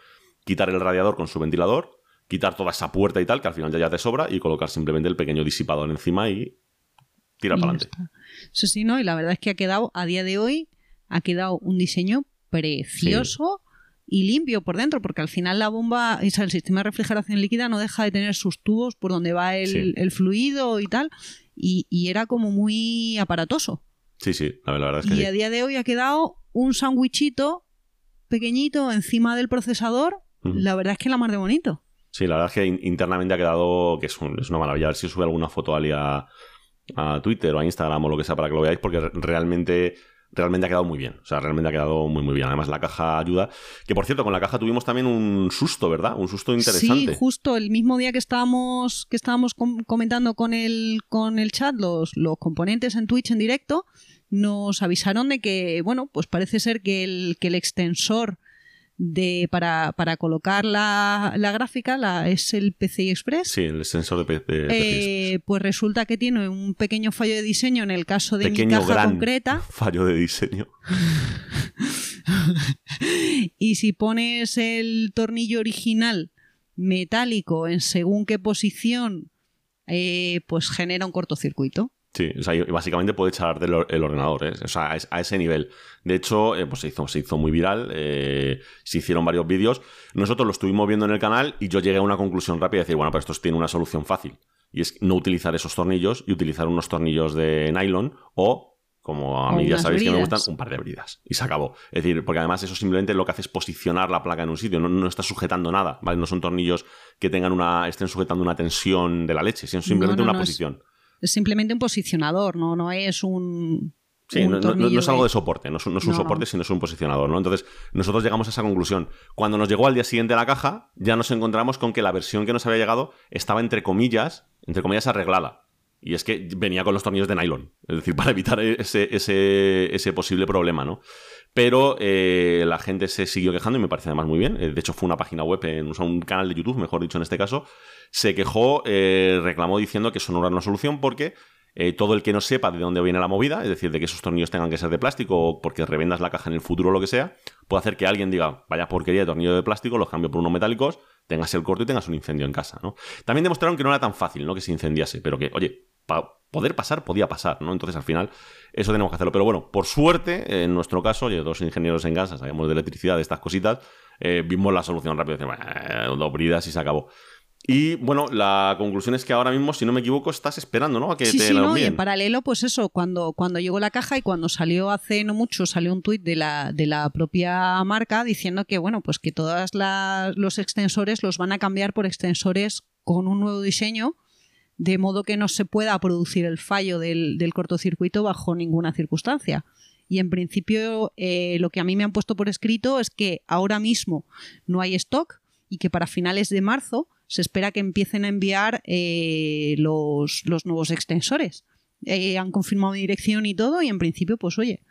quitar el radiador con su ventilador, quitar toda esa puerta y tal, que al final ya, ya te sobra, y colocar simplemente el pequeño disipador encima y tirar para adelante. Eso sí, ¿no? Y la verdad es que ha quedado, a día de hoy, ha quedado un diseño precioso y limpio por dentro, porque al final la bomba, el sistema de refrigeración líquida no deja de tener sus tubos por donde va el, fluido y tal, y, era como muy aparatoso. Sí, sí, la verdad es que Y a día de hoy ha quedado un sándwichito pequeñito encima del procesador, la verdad es que la más de bonito. Sí, la verdad es que internamente ha quedado que es, una maravilla. A ver si sube alguna foto Ali a, a Twitter o a Instagram o lo que sea para que lo veáis, porque realmente realmente ha quedado muy bien. O sea, realmente ha quedado muy, muy bien. Además, la caja ayuda. Que por cierto, con la caja tuvimos también un susto, ¿verdad? Un susto interesante. Sí, justo el mismo día que estábamos, que estábamos comentando con el, con el chat los, los componentes en Twitch en directo, nos avisaron de que, bueno, pues parece ser que el, que el extensor de, para, para colocar la, la gráfica, la, es el PCI Express. Sí, el sensor de, PCI eh, Pues resulta que tiene un pequeño fallo de diseño en el caso de mi caja gran concreta. Fallo de diseño. y si pones el tornillo original metálico en según qué posición, eh, pues genera un cortocircuito. Sí, o sea, básicamente puede echar del el ordenador, ¿eh? o sea, a ese nivel. De hecho, eh, pues se hizo, se hizo muy viral, eh, se hicieron varios vídeos. Nosotros lo estuvimos viendo en el canal y yo llegué a una conclusión rápida y decir, bueno, pero esto tiene una solución fácil. Y es no utilizar esos tornillos y utilizar unos tornillos de nylon o, como a mí ya sabéis que me gustan, un par de bridas. Y se acabó. Es decir, porque además eso simplemente lo que hace es posicionar la placa en un sitio, no, no está sujetando nada, ¿vale? No son tornillos que tengan una, estén sujetando una tensión de la leche, sino simplemente una posición es simplemente un posicionador, no, no es un... Sí, no, es algo de soporte, no es, un soporte, sino es un posicionador, ¿no? Entonces, nosotros llegamos a esa conclusión. Cuando nos llegó al día siguiente la caja, ya nos encontramos con que la versión que nos había llegado estaba entre comillas, entre comillas arreglada. Y es que venía con los tornillos de nylon. Es decir, para evitar ese, ese, ese posible problema, ¿no? Pero eh, la gente se siguió quejando y me parece además muy bien. Eh, de hecho, fue una página web, en, un canal de YouTube, mejor dicho en este caso, se quejó, eh, reclamó diciendo que eso no era una solución porque todo el que no sepa de dónde viene la movida, es decir, de que esos tornillos tengan que ser de plástico o porque revendas la caja en el futuro o lo que sea, puede hacer que alguien diga, vaya porquería de tornillo de plástico, los cambio por unos metálicos, tengas el corto y tengas un incendio en casa, ¿no? También demostraron que no era tan fácil, ¿no? Que se incendiase, pero que, oye, para poder pasar, podía pasar, ¿no? Entonces, al final, eso tenemos que hacerlo. Pero bueno, por suerte, en nuestro caso, yo dos ingenieros en casa, sabemos de electricidad, de estas cositas, eh, vimos la solución rápido. Decimos, eh, dos bridas y se acabó. Y bueno, la conclusión es que ahora mismo, si no me equivoco, estás esperando, ¿no? A que sí, te sí, la no, y en paralelo, pues eso, cuando, cuando llegó la caja y cuando salió hace no mucho, salió un tuit de la, de la propia marca diciendo que, bueno, pues que todos los extensores los van a cambiar por extensores con un nuevo diseño, de modo que no se pueda producir el fallo del, del cortocircuito bajo ninguna circunstancia. Y en principio, eh, lo que a mí me han puesto por escrito es que ahora mismo no hay stock y que para finales de marzo se espera que empiecen a enviar eh, los, los, nuevos extensores. Eh, han confirmado dirección y todo, y en principio, pues oye.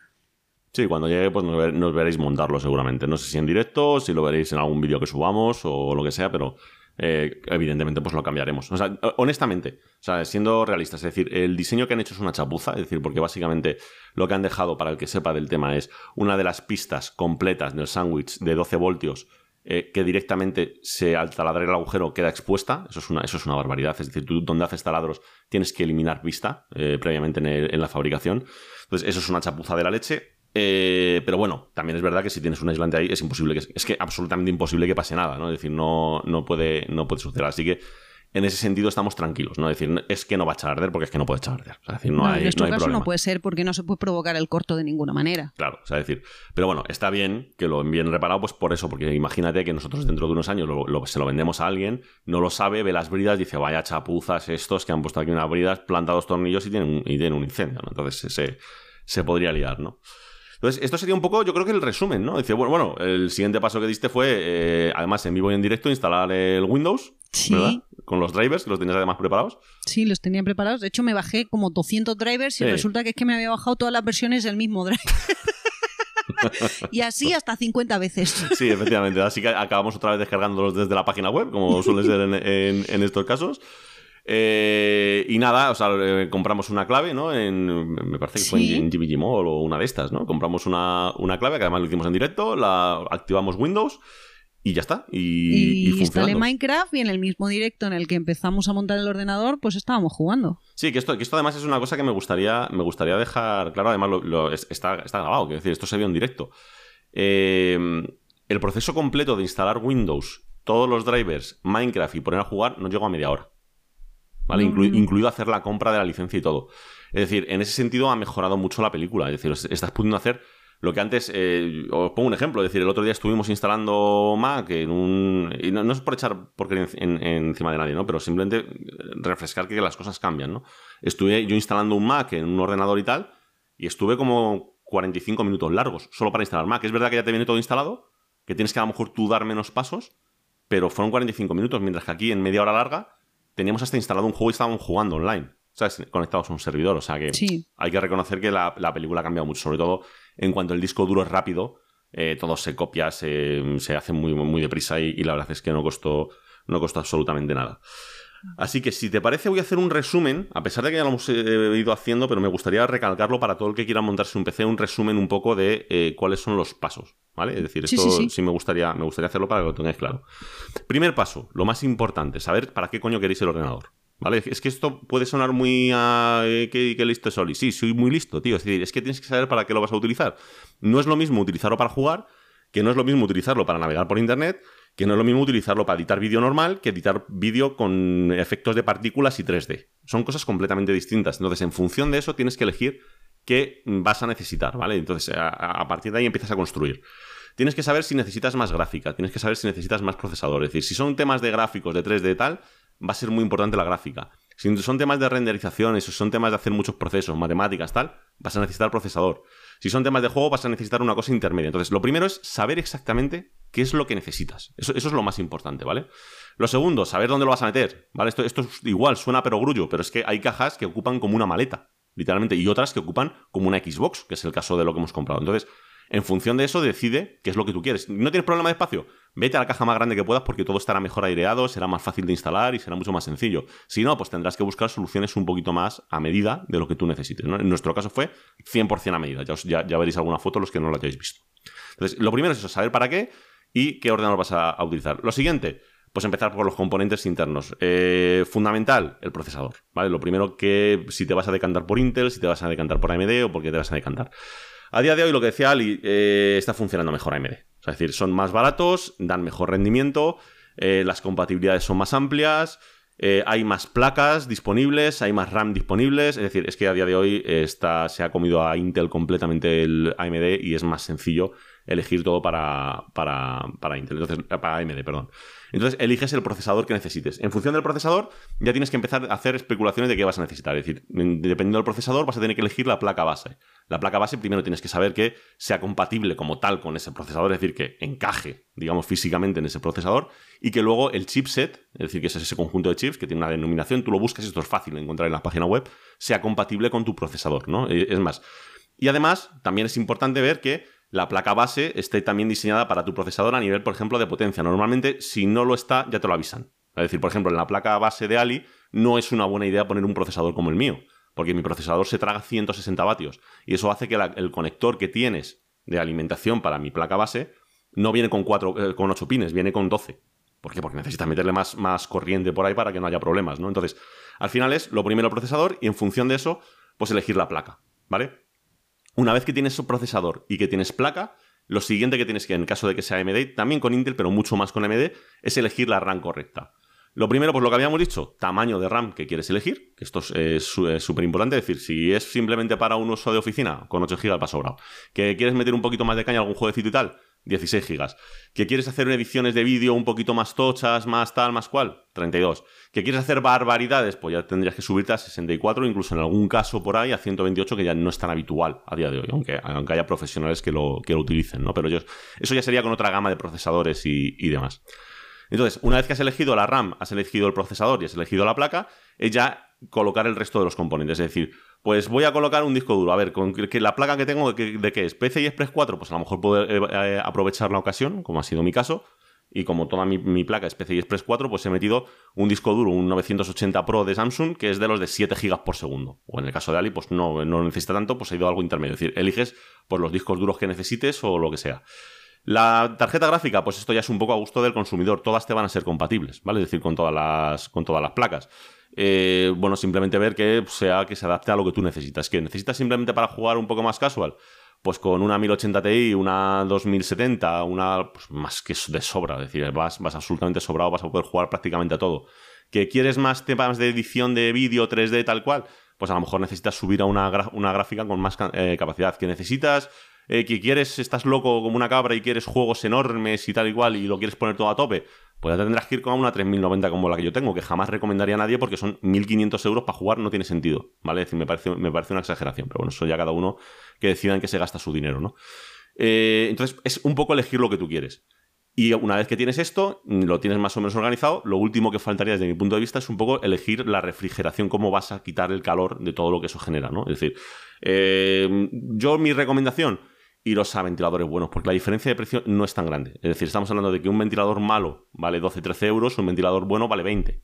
Sí, cuando llegue, pues nos, veréis montarlo seguramente. No sé si en directo, si lo veréis en algún vídeo que subamos o lo que sea, pero eh, evidentemente, pues lo cambiaremos. O sea, honestamente, o sea, siendo realistas, es decir, el diseño que han hecho es una chapuza, es decir, porque básicamente lo que han dejado, para el que sepa del tema, es una de las pistas completas del sándwich de 12 voltios eh, que directamente se al taladrar el agujero queda expuesta. Eso es una, eso es una barbaridad. Es decir, tú donde haces taladros tienes que eliminar vista eh, previamente en, la fabricación. Entonces, eso es una chapuza de la leche. Eh, pero bueno, también es verdad que si tienes un aislante ahí es imposible que es que absolutamente imposible que pase nada, ¿no? Es decir, no, no, puede, no puede suceder. Así que en ese sentido estamos tranquilos, ¿no? Es decir, es que no va a echar a arder porque es que no puede echar a arder. O sea, es decir, no, no hay, en nuestro no hay caso problema. no puede ser porque no se puede provocar el corto de ninguna manera. Claro, o sea, es decir, pero bueno, está bien que lo envíen reparado, pues por eso, porque imagínate que nosotros dentro de unos años lo, lo, se lo vendemos a alguien, no lo sabe, ve las bridas, dice, vaya chapuzas estos que han puesto aquí unas bridas, planta dos tornillos y tienen un, y tienen un incendio, ¿no? Entonces se, se podría liar, ¿no? Entonces, esto sería un poco, yo creo que el resumen, ¿no? Dice, bueno, bueno, el siguiente paso que diste fue, eh, además en vivo y en directo, instalar el Windows, sí. ¿verdad? Con los drivers, que los tenías además preparados. Sí, los tenía preparados. De hecho, me bajé como 200 drivers y Sí. resulta que es que me había bajado todas las versiones del mismo driver. y así hasta 50 veces. Sí, efectivamente. Así que acabamos otra vez descargándolos desde la página web, como suele ser en, en- en estos casos. Eh, y nada, o sea, eh, compramos una clave, ¿no? En, me parece que fue Sí. en, en GBG Mall o una de estas, ¿no? Compramos una, una clave que además lo hicimos en directo, la activamos Windows y ya está. Y, Y, y instalé. Minecraft y en el mismo directo en el que empezamos a montar el ordenador, pues estábamos jugando. Sí, que esto, que esto además es una cosa que me gustaría, me gustaría dejar claro. Además, lo- lo- es- está, está grabado, quiero decir, esto se vio en directo. Eh, el proceso completo de instalar Windows, todos los drivers, Minecraft y poner a jugar no llegó a media hora. ¿Vale? Inclu-. Incluido hacer la compra de la licencia y todo. Es decir, en ese sentido ha mejorado mucho la película. Es decir, es- estás pudiendo hacer lo que antes. eh, os pongo un ejemplo. Es decir, el otro día estuvimos instalando Mac en un. Y no, no es por echar porquería en- en- encima de nadie, ¿no? Pero simplemente refrescar que las cosas cambian, ¿no? Estuve yo instalando un Mac en un ordenador y tal, y estuve como 45 minutos largos solo para instalar Mac. Es verdad que ya te viene todo instalado, que tienes que a lo mejor tú dar menos pasos, pero fueron 45 minutos, mientras que aquí en media hora larga teníamos hasta instalado un juego y estábamos jugando online, ¿sabes? Conectados a un servidor, o sea que Sí. hay que reconocer que la, la película ha cambiado mucho, sobre todo en cuanto el disco duro es rápido, eh, todo se copia, se, se hace muy, muy deprisa y, y la verdad es que no costó, no costó absolutamente nada. Así que si te parece voy a hacer un resumen, a pesar de que ya lo hemos eh, ido haciendo, pero me gustaría recalcarlo para todo el que quiera montarse un PC, un resumen un poco de eh, cuáles son los pasos, ¿vale? Es decir, Sí, esto sí, sí. me, gustaría, me gustaría hacerlo para que lo tengáis claro. Primer paso, lo más importante, saber para qué coño queréis el ordenador. ¿Vale? Es que esto puede sonar muy a eh, ¿qué, qué listo es Oli. Sí, soy muy listo, tío. Es decir, es que tienes que saber para qué lo vas a utilizar. No es lo mismo utilizarlo para jugar, que no es lo mismo utilizarlo para navegar por internet, que no es lo mismo utilizarlo para editar vídeo normal que editar vídeo con efectos de partículas y 3D. Son cosas completamente distintas. Entonces, en función de eso, tienes que elegir qué vas a necesitar, ¿vale? Entonces, a, a partir de ahí empiezas a construir. Tienes que saber si necesitas más gráfica, tienes que saber si necesitas más procesador. Es decir, si son temas de gráficos, de 3D y tal, va a ser muy importante la gráfica. Si son temas de renderización, si son temas de hacer muchos procesos, matemáticas, tal, vas a necesitar procesador. Si son temas de juego, vas a necesitar una cosa intermedia. Entonces, lo primero es saber exactamente qué es lo que necesitas. Eso, es lo más importante, ¿vale? Lo segundo, saber dónde lo vas a meter, ¿vale? Esto, esto es igual, suena pero grullo, pero es que hay cajas que ocupan como una maleta, literalmente, y otras que ocupan como una Xbox, que es el caso de lo que hemos comprado. Entonces, en función de eso, decide qué es lo que tú quieres. ¿No tienes problema de espacio? Vete a la caja más grande que puedas porque todo estará mejor aireado, será más fácil de instalar y será mucho más sencillo. Si no, pues tendrás que buscar soluciones un poquito más a medida de lo que tú necesites. En nuestro caso fue 100% a medida. Ya, ya- veréis alguna foto los que no la hayáis visto. Entonces, lo primero es eso, saber para qué y qué ordenador vas a, a utilizar. Lo siguiente, pues empezar por los componentes internos. Eh, fundamental, el procesador. ¿vale? Lo primero que si te vas a decantar por Intel, si te vas a decantar por AMD o por qué te vas a decantar. A día de hoy, lo que decía Ali, eh, está funcionando mejor AMD. Es decir, son más baratos, dan mejor rendimiento, eh, las compatibilidades son más amplias, eh, hay más placas disponibles, hay más RAM disponibles. Es decir, es que a día de hoy está, se ha comido a Intel completamente el AMD y es más sencillo elegir todo para, para, para Intel. Entonces, para AMD, perdón. Entonces, eliges el procesador que necesites. En función del procesador, ya tienes que empezar a hacer especulaciones de qué vas a necesitar. Es decir, dependiendo del procesador, vas a tener que elegir la placa base. La placa base, primero tienes que saber que sea compatible como tal con ese procesador, es decir, que encaje, digamos, físicamente en ese procesador, y que luego el chipset, es decir, que es ese conjunto de chips que tiene una denominación, tú lo buscas, esto es fácil de encontrar en la página web, sea compatible con tu procesador, ¿no? Eh, es más. Y además, también es importante ver que la placa base esté también diseñada para tu procesador a nivel, por ejemplo, de potencia. Normalmente, si no lo está, ya te lo avisan. Es decir, por ejemplo, en la placa base de Ali no es una buena idea poner un procesador como el mío, porque mi procesador se traga 160 vatios y eso hace que el conector que tienes de alimentación para mi placa base no viene con, cuatro, eh, con 8 pines, viene con 12. ¿Por qué? Porque necesitas meterle más, más corriente por ahí para que no haya problemas, ¿no? Entonces, al final es lo primero el procesador y en función de eso, pues elegir la placa, ¿vale? Una vez que tienes su procesador y que tienes placa, lo siguiente que tienes que, en caso de que sea AMD, también con Intel, pero mucho más con AMD, es elegir la RAM correcta. Lo primero, pues lo que habíamos dicho, tamaño de RAM que quieres elegir, que esto es súper importante, es decir, si es simplemente para un uso de oficina, con 8 GB para sobrado, que quieres meter un poquito más de caña algún jueguecito y tal, 16 gigas. ¿Que quieres hacer ediciones de vídeo un poquito más tochas, más tal, más cual? 32. ¿Que quieres hacer barbaridades? Pues ya tendrías que subirte a 64, incluso en algún caso por ahí a 128, que ya no es tan habitual a día de hoy, aunque, haya profesionales que lo, utilicen, ¿no? Pero ellos, eso ya sería con otra gama de procesadores y, y demás. Entonces, una vez que has elegido la RAM, has elegido el procesador y has elegido la placa, es ya colocar el resto de los componentes. Es decir, pues voy a colocar un disco duro. A ver, con que la placa que tengo, ¿de qué, es? PCI Express 4, pues a lo mejor puedo eh, eh, aprovechar la ocasión, como ha sido mi caso. Y como toda mi, placa es PCI Express 4, pues he metido un disco duro, un 980 Pro de Samsung, que es de los de 7 GB por segundo. O en el caso de Ali, pues no, no necesita tanto, pues ha ido algo intermedio. Es decir, eliges pues, los discos duros que necesites o lo que sea. La tarjeta gráfica, pues esto ya es un poco a gusto del consumidor. Todas te van a ser compatibles, ¿vale? Es decir, con todas las, con todas las placas. Eh, bueno, simplemente ver que sea que se adapte a lo que tú necesitas. ¿Que necesitas simplemente para jugar un poco más casual? Pues con una 1080 Ti, una 2070, una pues más que de sobra. Es decir, vas, vas absolutamente sobrado, vas a poder jugar prácticamente a todo. ¿Que quieres más temas de edición de vídeo 3D tal cual? Pues a lo mejor necesitas subir a una, una gráfica con más eh, capacidad. ¿Que necesitas eh, que quieres, estás loco como una cabra y quieres juegos enormes y tal y cual y lo quieres poner todo a tope, pues ya tendrás que ir con una 3090 como la que yo tengo, que jamás recomendaría a nadie porque son 1500 euros para jugar, no tiene sentido, ¿vale? Es decir, me parece, me parece una exageración, pero bueno, eso ya cada uno que decida en qué se gasta su dinero, ¿no? Eh, entonces, es un poco elegir lo que tú quieres. Y una vez que tienes esto, lo tienes más o menos organizado, lo último que faltaría desde mi punto de vista es un poco elegir la refrigeración, cómo vas a quitar el calor de todo lo que eso genera, ¿no? Es decir, eh, yo mi recomendación, iros a ventiladores buenos, porque la diferencia de precio no es tan grande. Es decir, estamos hablando de que un ventilador malo vale 12-13 euros, un ventilador bueno vale 20.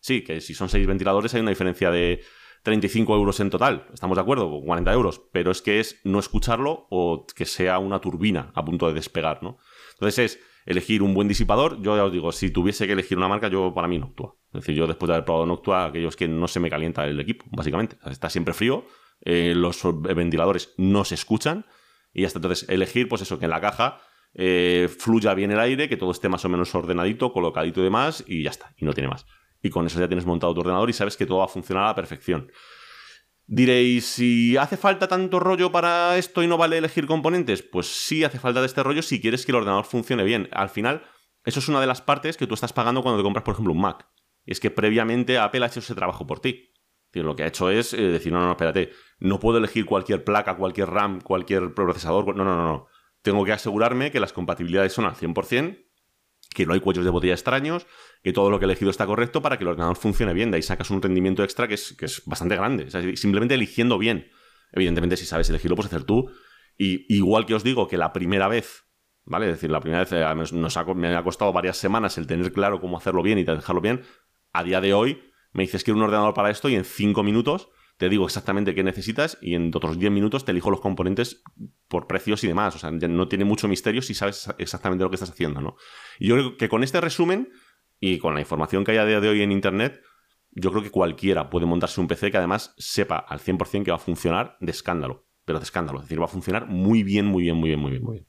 Sí, que si son 6 ventiladores hay una diferencia de 35 euros en total, estamos de acuerdo, 40 euros, pero es que es no escucharlo o que sea una turbina a punto de despegar, ¿no? Entonces es elegir un buen disipador, yo ya os digo, si tuviese que elegir una marca, yo para mí Noctua. Es decir, yo después de haber probado Noctua, aquello es que no se me calienta el equipo, básicamente. Está siempre frío, eh, los ventiladores no se escuchan, y hasta entonces elegir, pues eso, que en la caja eh, fluya bien el aire, que todo esté más o menos ordenadito, colocadito y demás, y ya está, y no tiene más. Y con eso ya tienes montado tu ordenador y sabes que todo va a funcionar a la perfección. Diréis, si hace falta tanto rollo para esto y no vale elegir componentes, pues sí hace falta de este rollo si quieres que el ordenador funcione bien. Al final, eso es una de las partes que tú estás pagando cuando te compras, por ejemplo, un Mac. Es que previamente Apple ha hecho ese trabajo por ti lo que ha hecho es eh, decir, no, no, espérate, no puedo elegir cualquier placa, cualquier RAM, cualquier procesador. No, no, no, no. Tengo que asegurarme que las compatibilidades son al 100%, que no hay cuellos de botella extraños, que todo lo que he elegido está correcto para que el ordenador funcione bien. De ahí sacas un rendimiento extra que es, que es bastante grande. simplemente eligiendo bien. Evidentemente, si sabes elegirlo, puedes hacer tú. Y igual que os digo que la primera vez, ¿vale? Es decir, la primera vez eh, nos me ha costado varias semanas el tener claro cómo hacerlo bien y dejarlo bien. A día de hoy, me dices que un ordenador para esto y en 5 minutos te digo exactamente qué necesitas y en otros 10 minutos te elijo los componentes por precios y demás. O sea, no tiene mucho misterio si sabes exactamente lo que estás haciendo, ¿no? Y yo creo que con este resumen y con la información que hay a día de hoy en Internet, yo creo que cualquiera puede montarse un PC que además sepa al 100% que va a funcionar de escándalo. Pero de escándalo. Es decir, va a funcionar muy bien, muy bien, muy bien, muy bien, muy bien.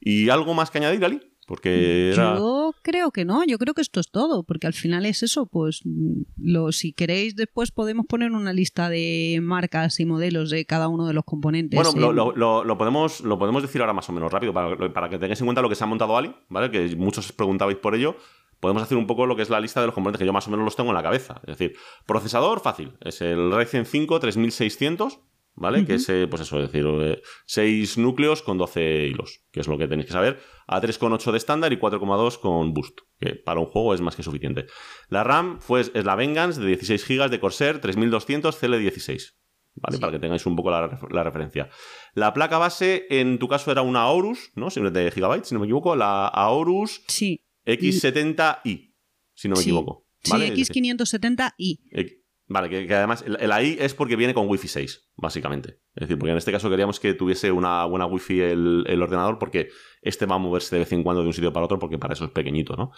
¿Y algo más que añadir, Ali? Porque era... Yo creo que no, yo creo que esto es todo, porque al final es eso, pues mm, lo, si queréis después podemos poner una lista de marcas y modelos de cada uno de los componentes. Bueno, lo- lo- lo podemos, lo podemos decir ahora más o menos rápido, para, para que tengáis en cuenta lo que se ha montado Ali, ¿vale? Que muchos os preguntabais por ello. Podemos hacer un poco lo que es la lista de los componentes que yo más o menos los tengo en la cabeza. Es decir, procesador fácil, es el Ryzen 5 3600, ¿vale? Que es, eh, pues eso, es decir, 6 núcleos con 12 hilos, que es lo que tenéis que saber. A 3,8 de estándar y 4,2 con boost, que para un juego es más que suficiente. La RAM fue, es la Vengeance de 16 GB de Corsair 3200 CL16. ¿Vale? Sí. Para que tengáis un poco la, la referencia. La placa base, en tu caso, era una Aorus, ¿no? Siempre de gigabytes, si no me equivoco. La Aorus Sí, X70i, si no me Sí. equivoco. ¿vale? sí Es decir, X570i. Vale, que, que además el, el AI es porque viene con Wi-Fi 6, básicamente. Es decir, porque en este caso queríamos que tuviese una buena Wi-Fi el, el ordenador, porque este va a moverse de vez en cuando de un sitio para otro, porque para eso es pequeñito, ¿no?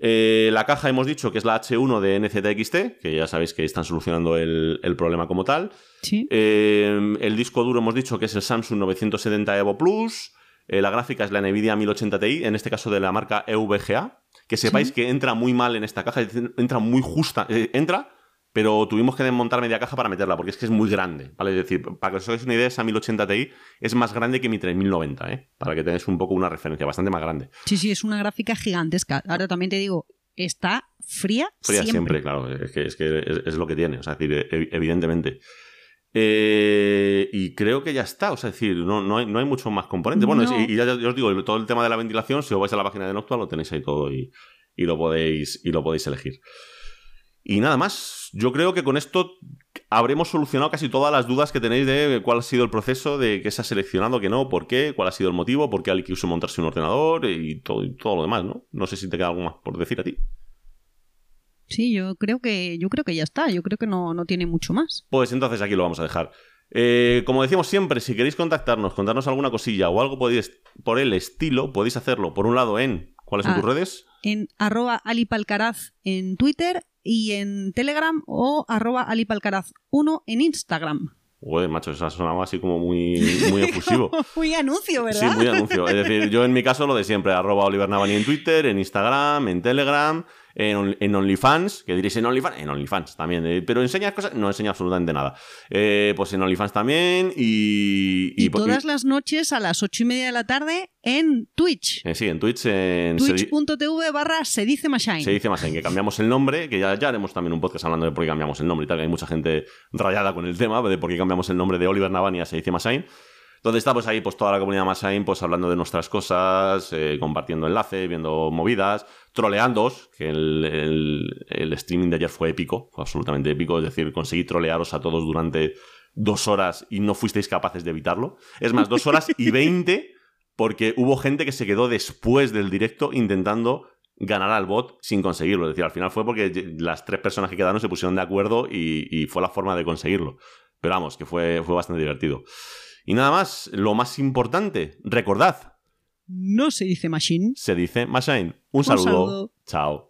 Eh, la caja hemos dicho que es la H1 de NZXT, que ya sabéis que están solucionando el, el problema como tal. Sí. Eh, el disco duro hemos dicho que es el Samsung 970 Evo Plus. Eh, la gráfica es la Nvidia 1080 Ti, en este caso de la marca EVGA. Que sepáis Sí. que entra muy mal en esta caja, entra muy justa. entra, pero tuvimos que desmontar media caja para meterla, porque es que es muy grande. ¿vale? Es decir, para que os hagáis una idea, esa 1080 Ti es más grande que mi 3090, ¿eh? para que tengáis un poco una referencia, bastante más grande. sí, sí, es una gráfica gigantesca. Ahora también te digo, está fría, Fría siempre, siempre. claro. Es que, es, que es, es lo que tiene. O sea, es decir, ev- evidentemente. Eh, y creo que ya está. O sea, es decir, no, no, hay, no hay muchos más componentes. Bueno, No. y, y ya, ya os digo, todo el tema de la ventilación, si os vais a la página de Noctua, lo tenéis ahí todo y, y lo podéis, y lo podéis elegir. Y nada más. Yo creo que con esto habremos solucionado casi todas las dudas que tenéis de cuál ha sido el proceso, de qué se ha seleccionado, qué no, por qué, cuál ha sido el motivo, por qué alguien quiso montarse un ordenador y todo, y todo lo demás, ¿no? No sé si te queda algo más por decir a ti. Sí, yo creo que, yo creo que ya está. Yo creo que no, no tiene mucho más. Pues entonces aquí lo vamos a dejar. Eh, como decimos siempre, si queréis contactarnos, contarnos alguna cosilla o algo podéis, por el estilo, podéis hacerlo por un lado en. ¿Cuáles son Ah. tus redes? En arroba alipalcaraz en Twitter y en Telegram o arroba alipalcaraz1 en Instagram. Uy, macho, eso sonaba así como muy, muy efusivo. Muy anuncio, Sí, ¿verdad? muy anuncio. Es decir, yo en mi caso lo de siempre, arroba Oliver Navani en Twitter, en Instagram, en Telegram, en, On- en OnlyFans, que diréis en OnlyFans, en OnlyFans también, eh, pero enseñas cosas, no enseña absolutamente nada. Eh, pues en OnlyFans también y... Y, todas las noches a las ocho y media de la tarde en Twitch. eh, sí, en Twitch, en... Twitch.tv barra se dice Mashine. Se dice en que cambiamos el nombre, que ya, ya haremos también un podcast hablando de por qué cambiamos el nombre y tal, que hay mucha gente rayada con el tema de por qué cambiamos el nombre de Oliver Navani a Se dice Masain. Donde está pues ahí pues toda la comunidad Masain pues hablando de nuestras cosas, eh, compartiendo enlaces, viendo movidas, troleándoos, que el, el- el streaming de ayer fue épico, fue absolutamente épico, es decir, conseguí trolearos a todos durante dos horas y no fuisteis capaces de evitarlo. Es más, dos horas y veinte porque hubo gente que se quedó después del directo intentando ganar al bot sin conseguirlo. Es decir, al final fue porque las tres personas que quedaron se pusieron de acuerdo y, y fue la forma de conseguirlo. Pero vamos, que fue, fue bastante divertido. Y nada más, lo más importante, recordad, No se dice Machine. se dice Mashine. Un saludo. saludo. Chao.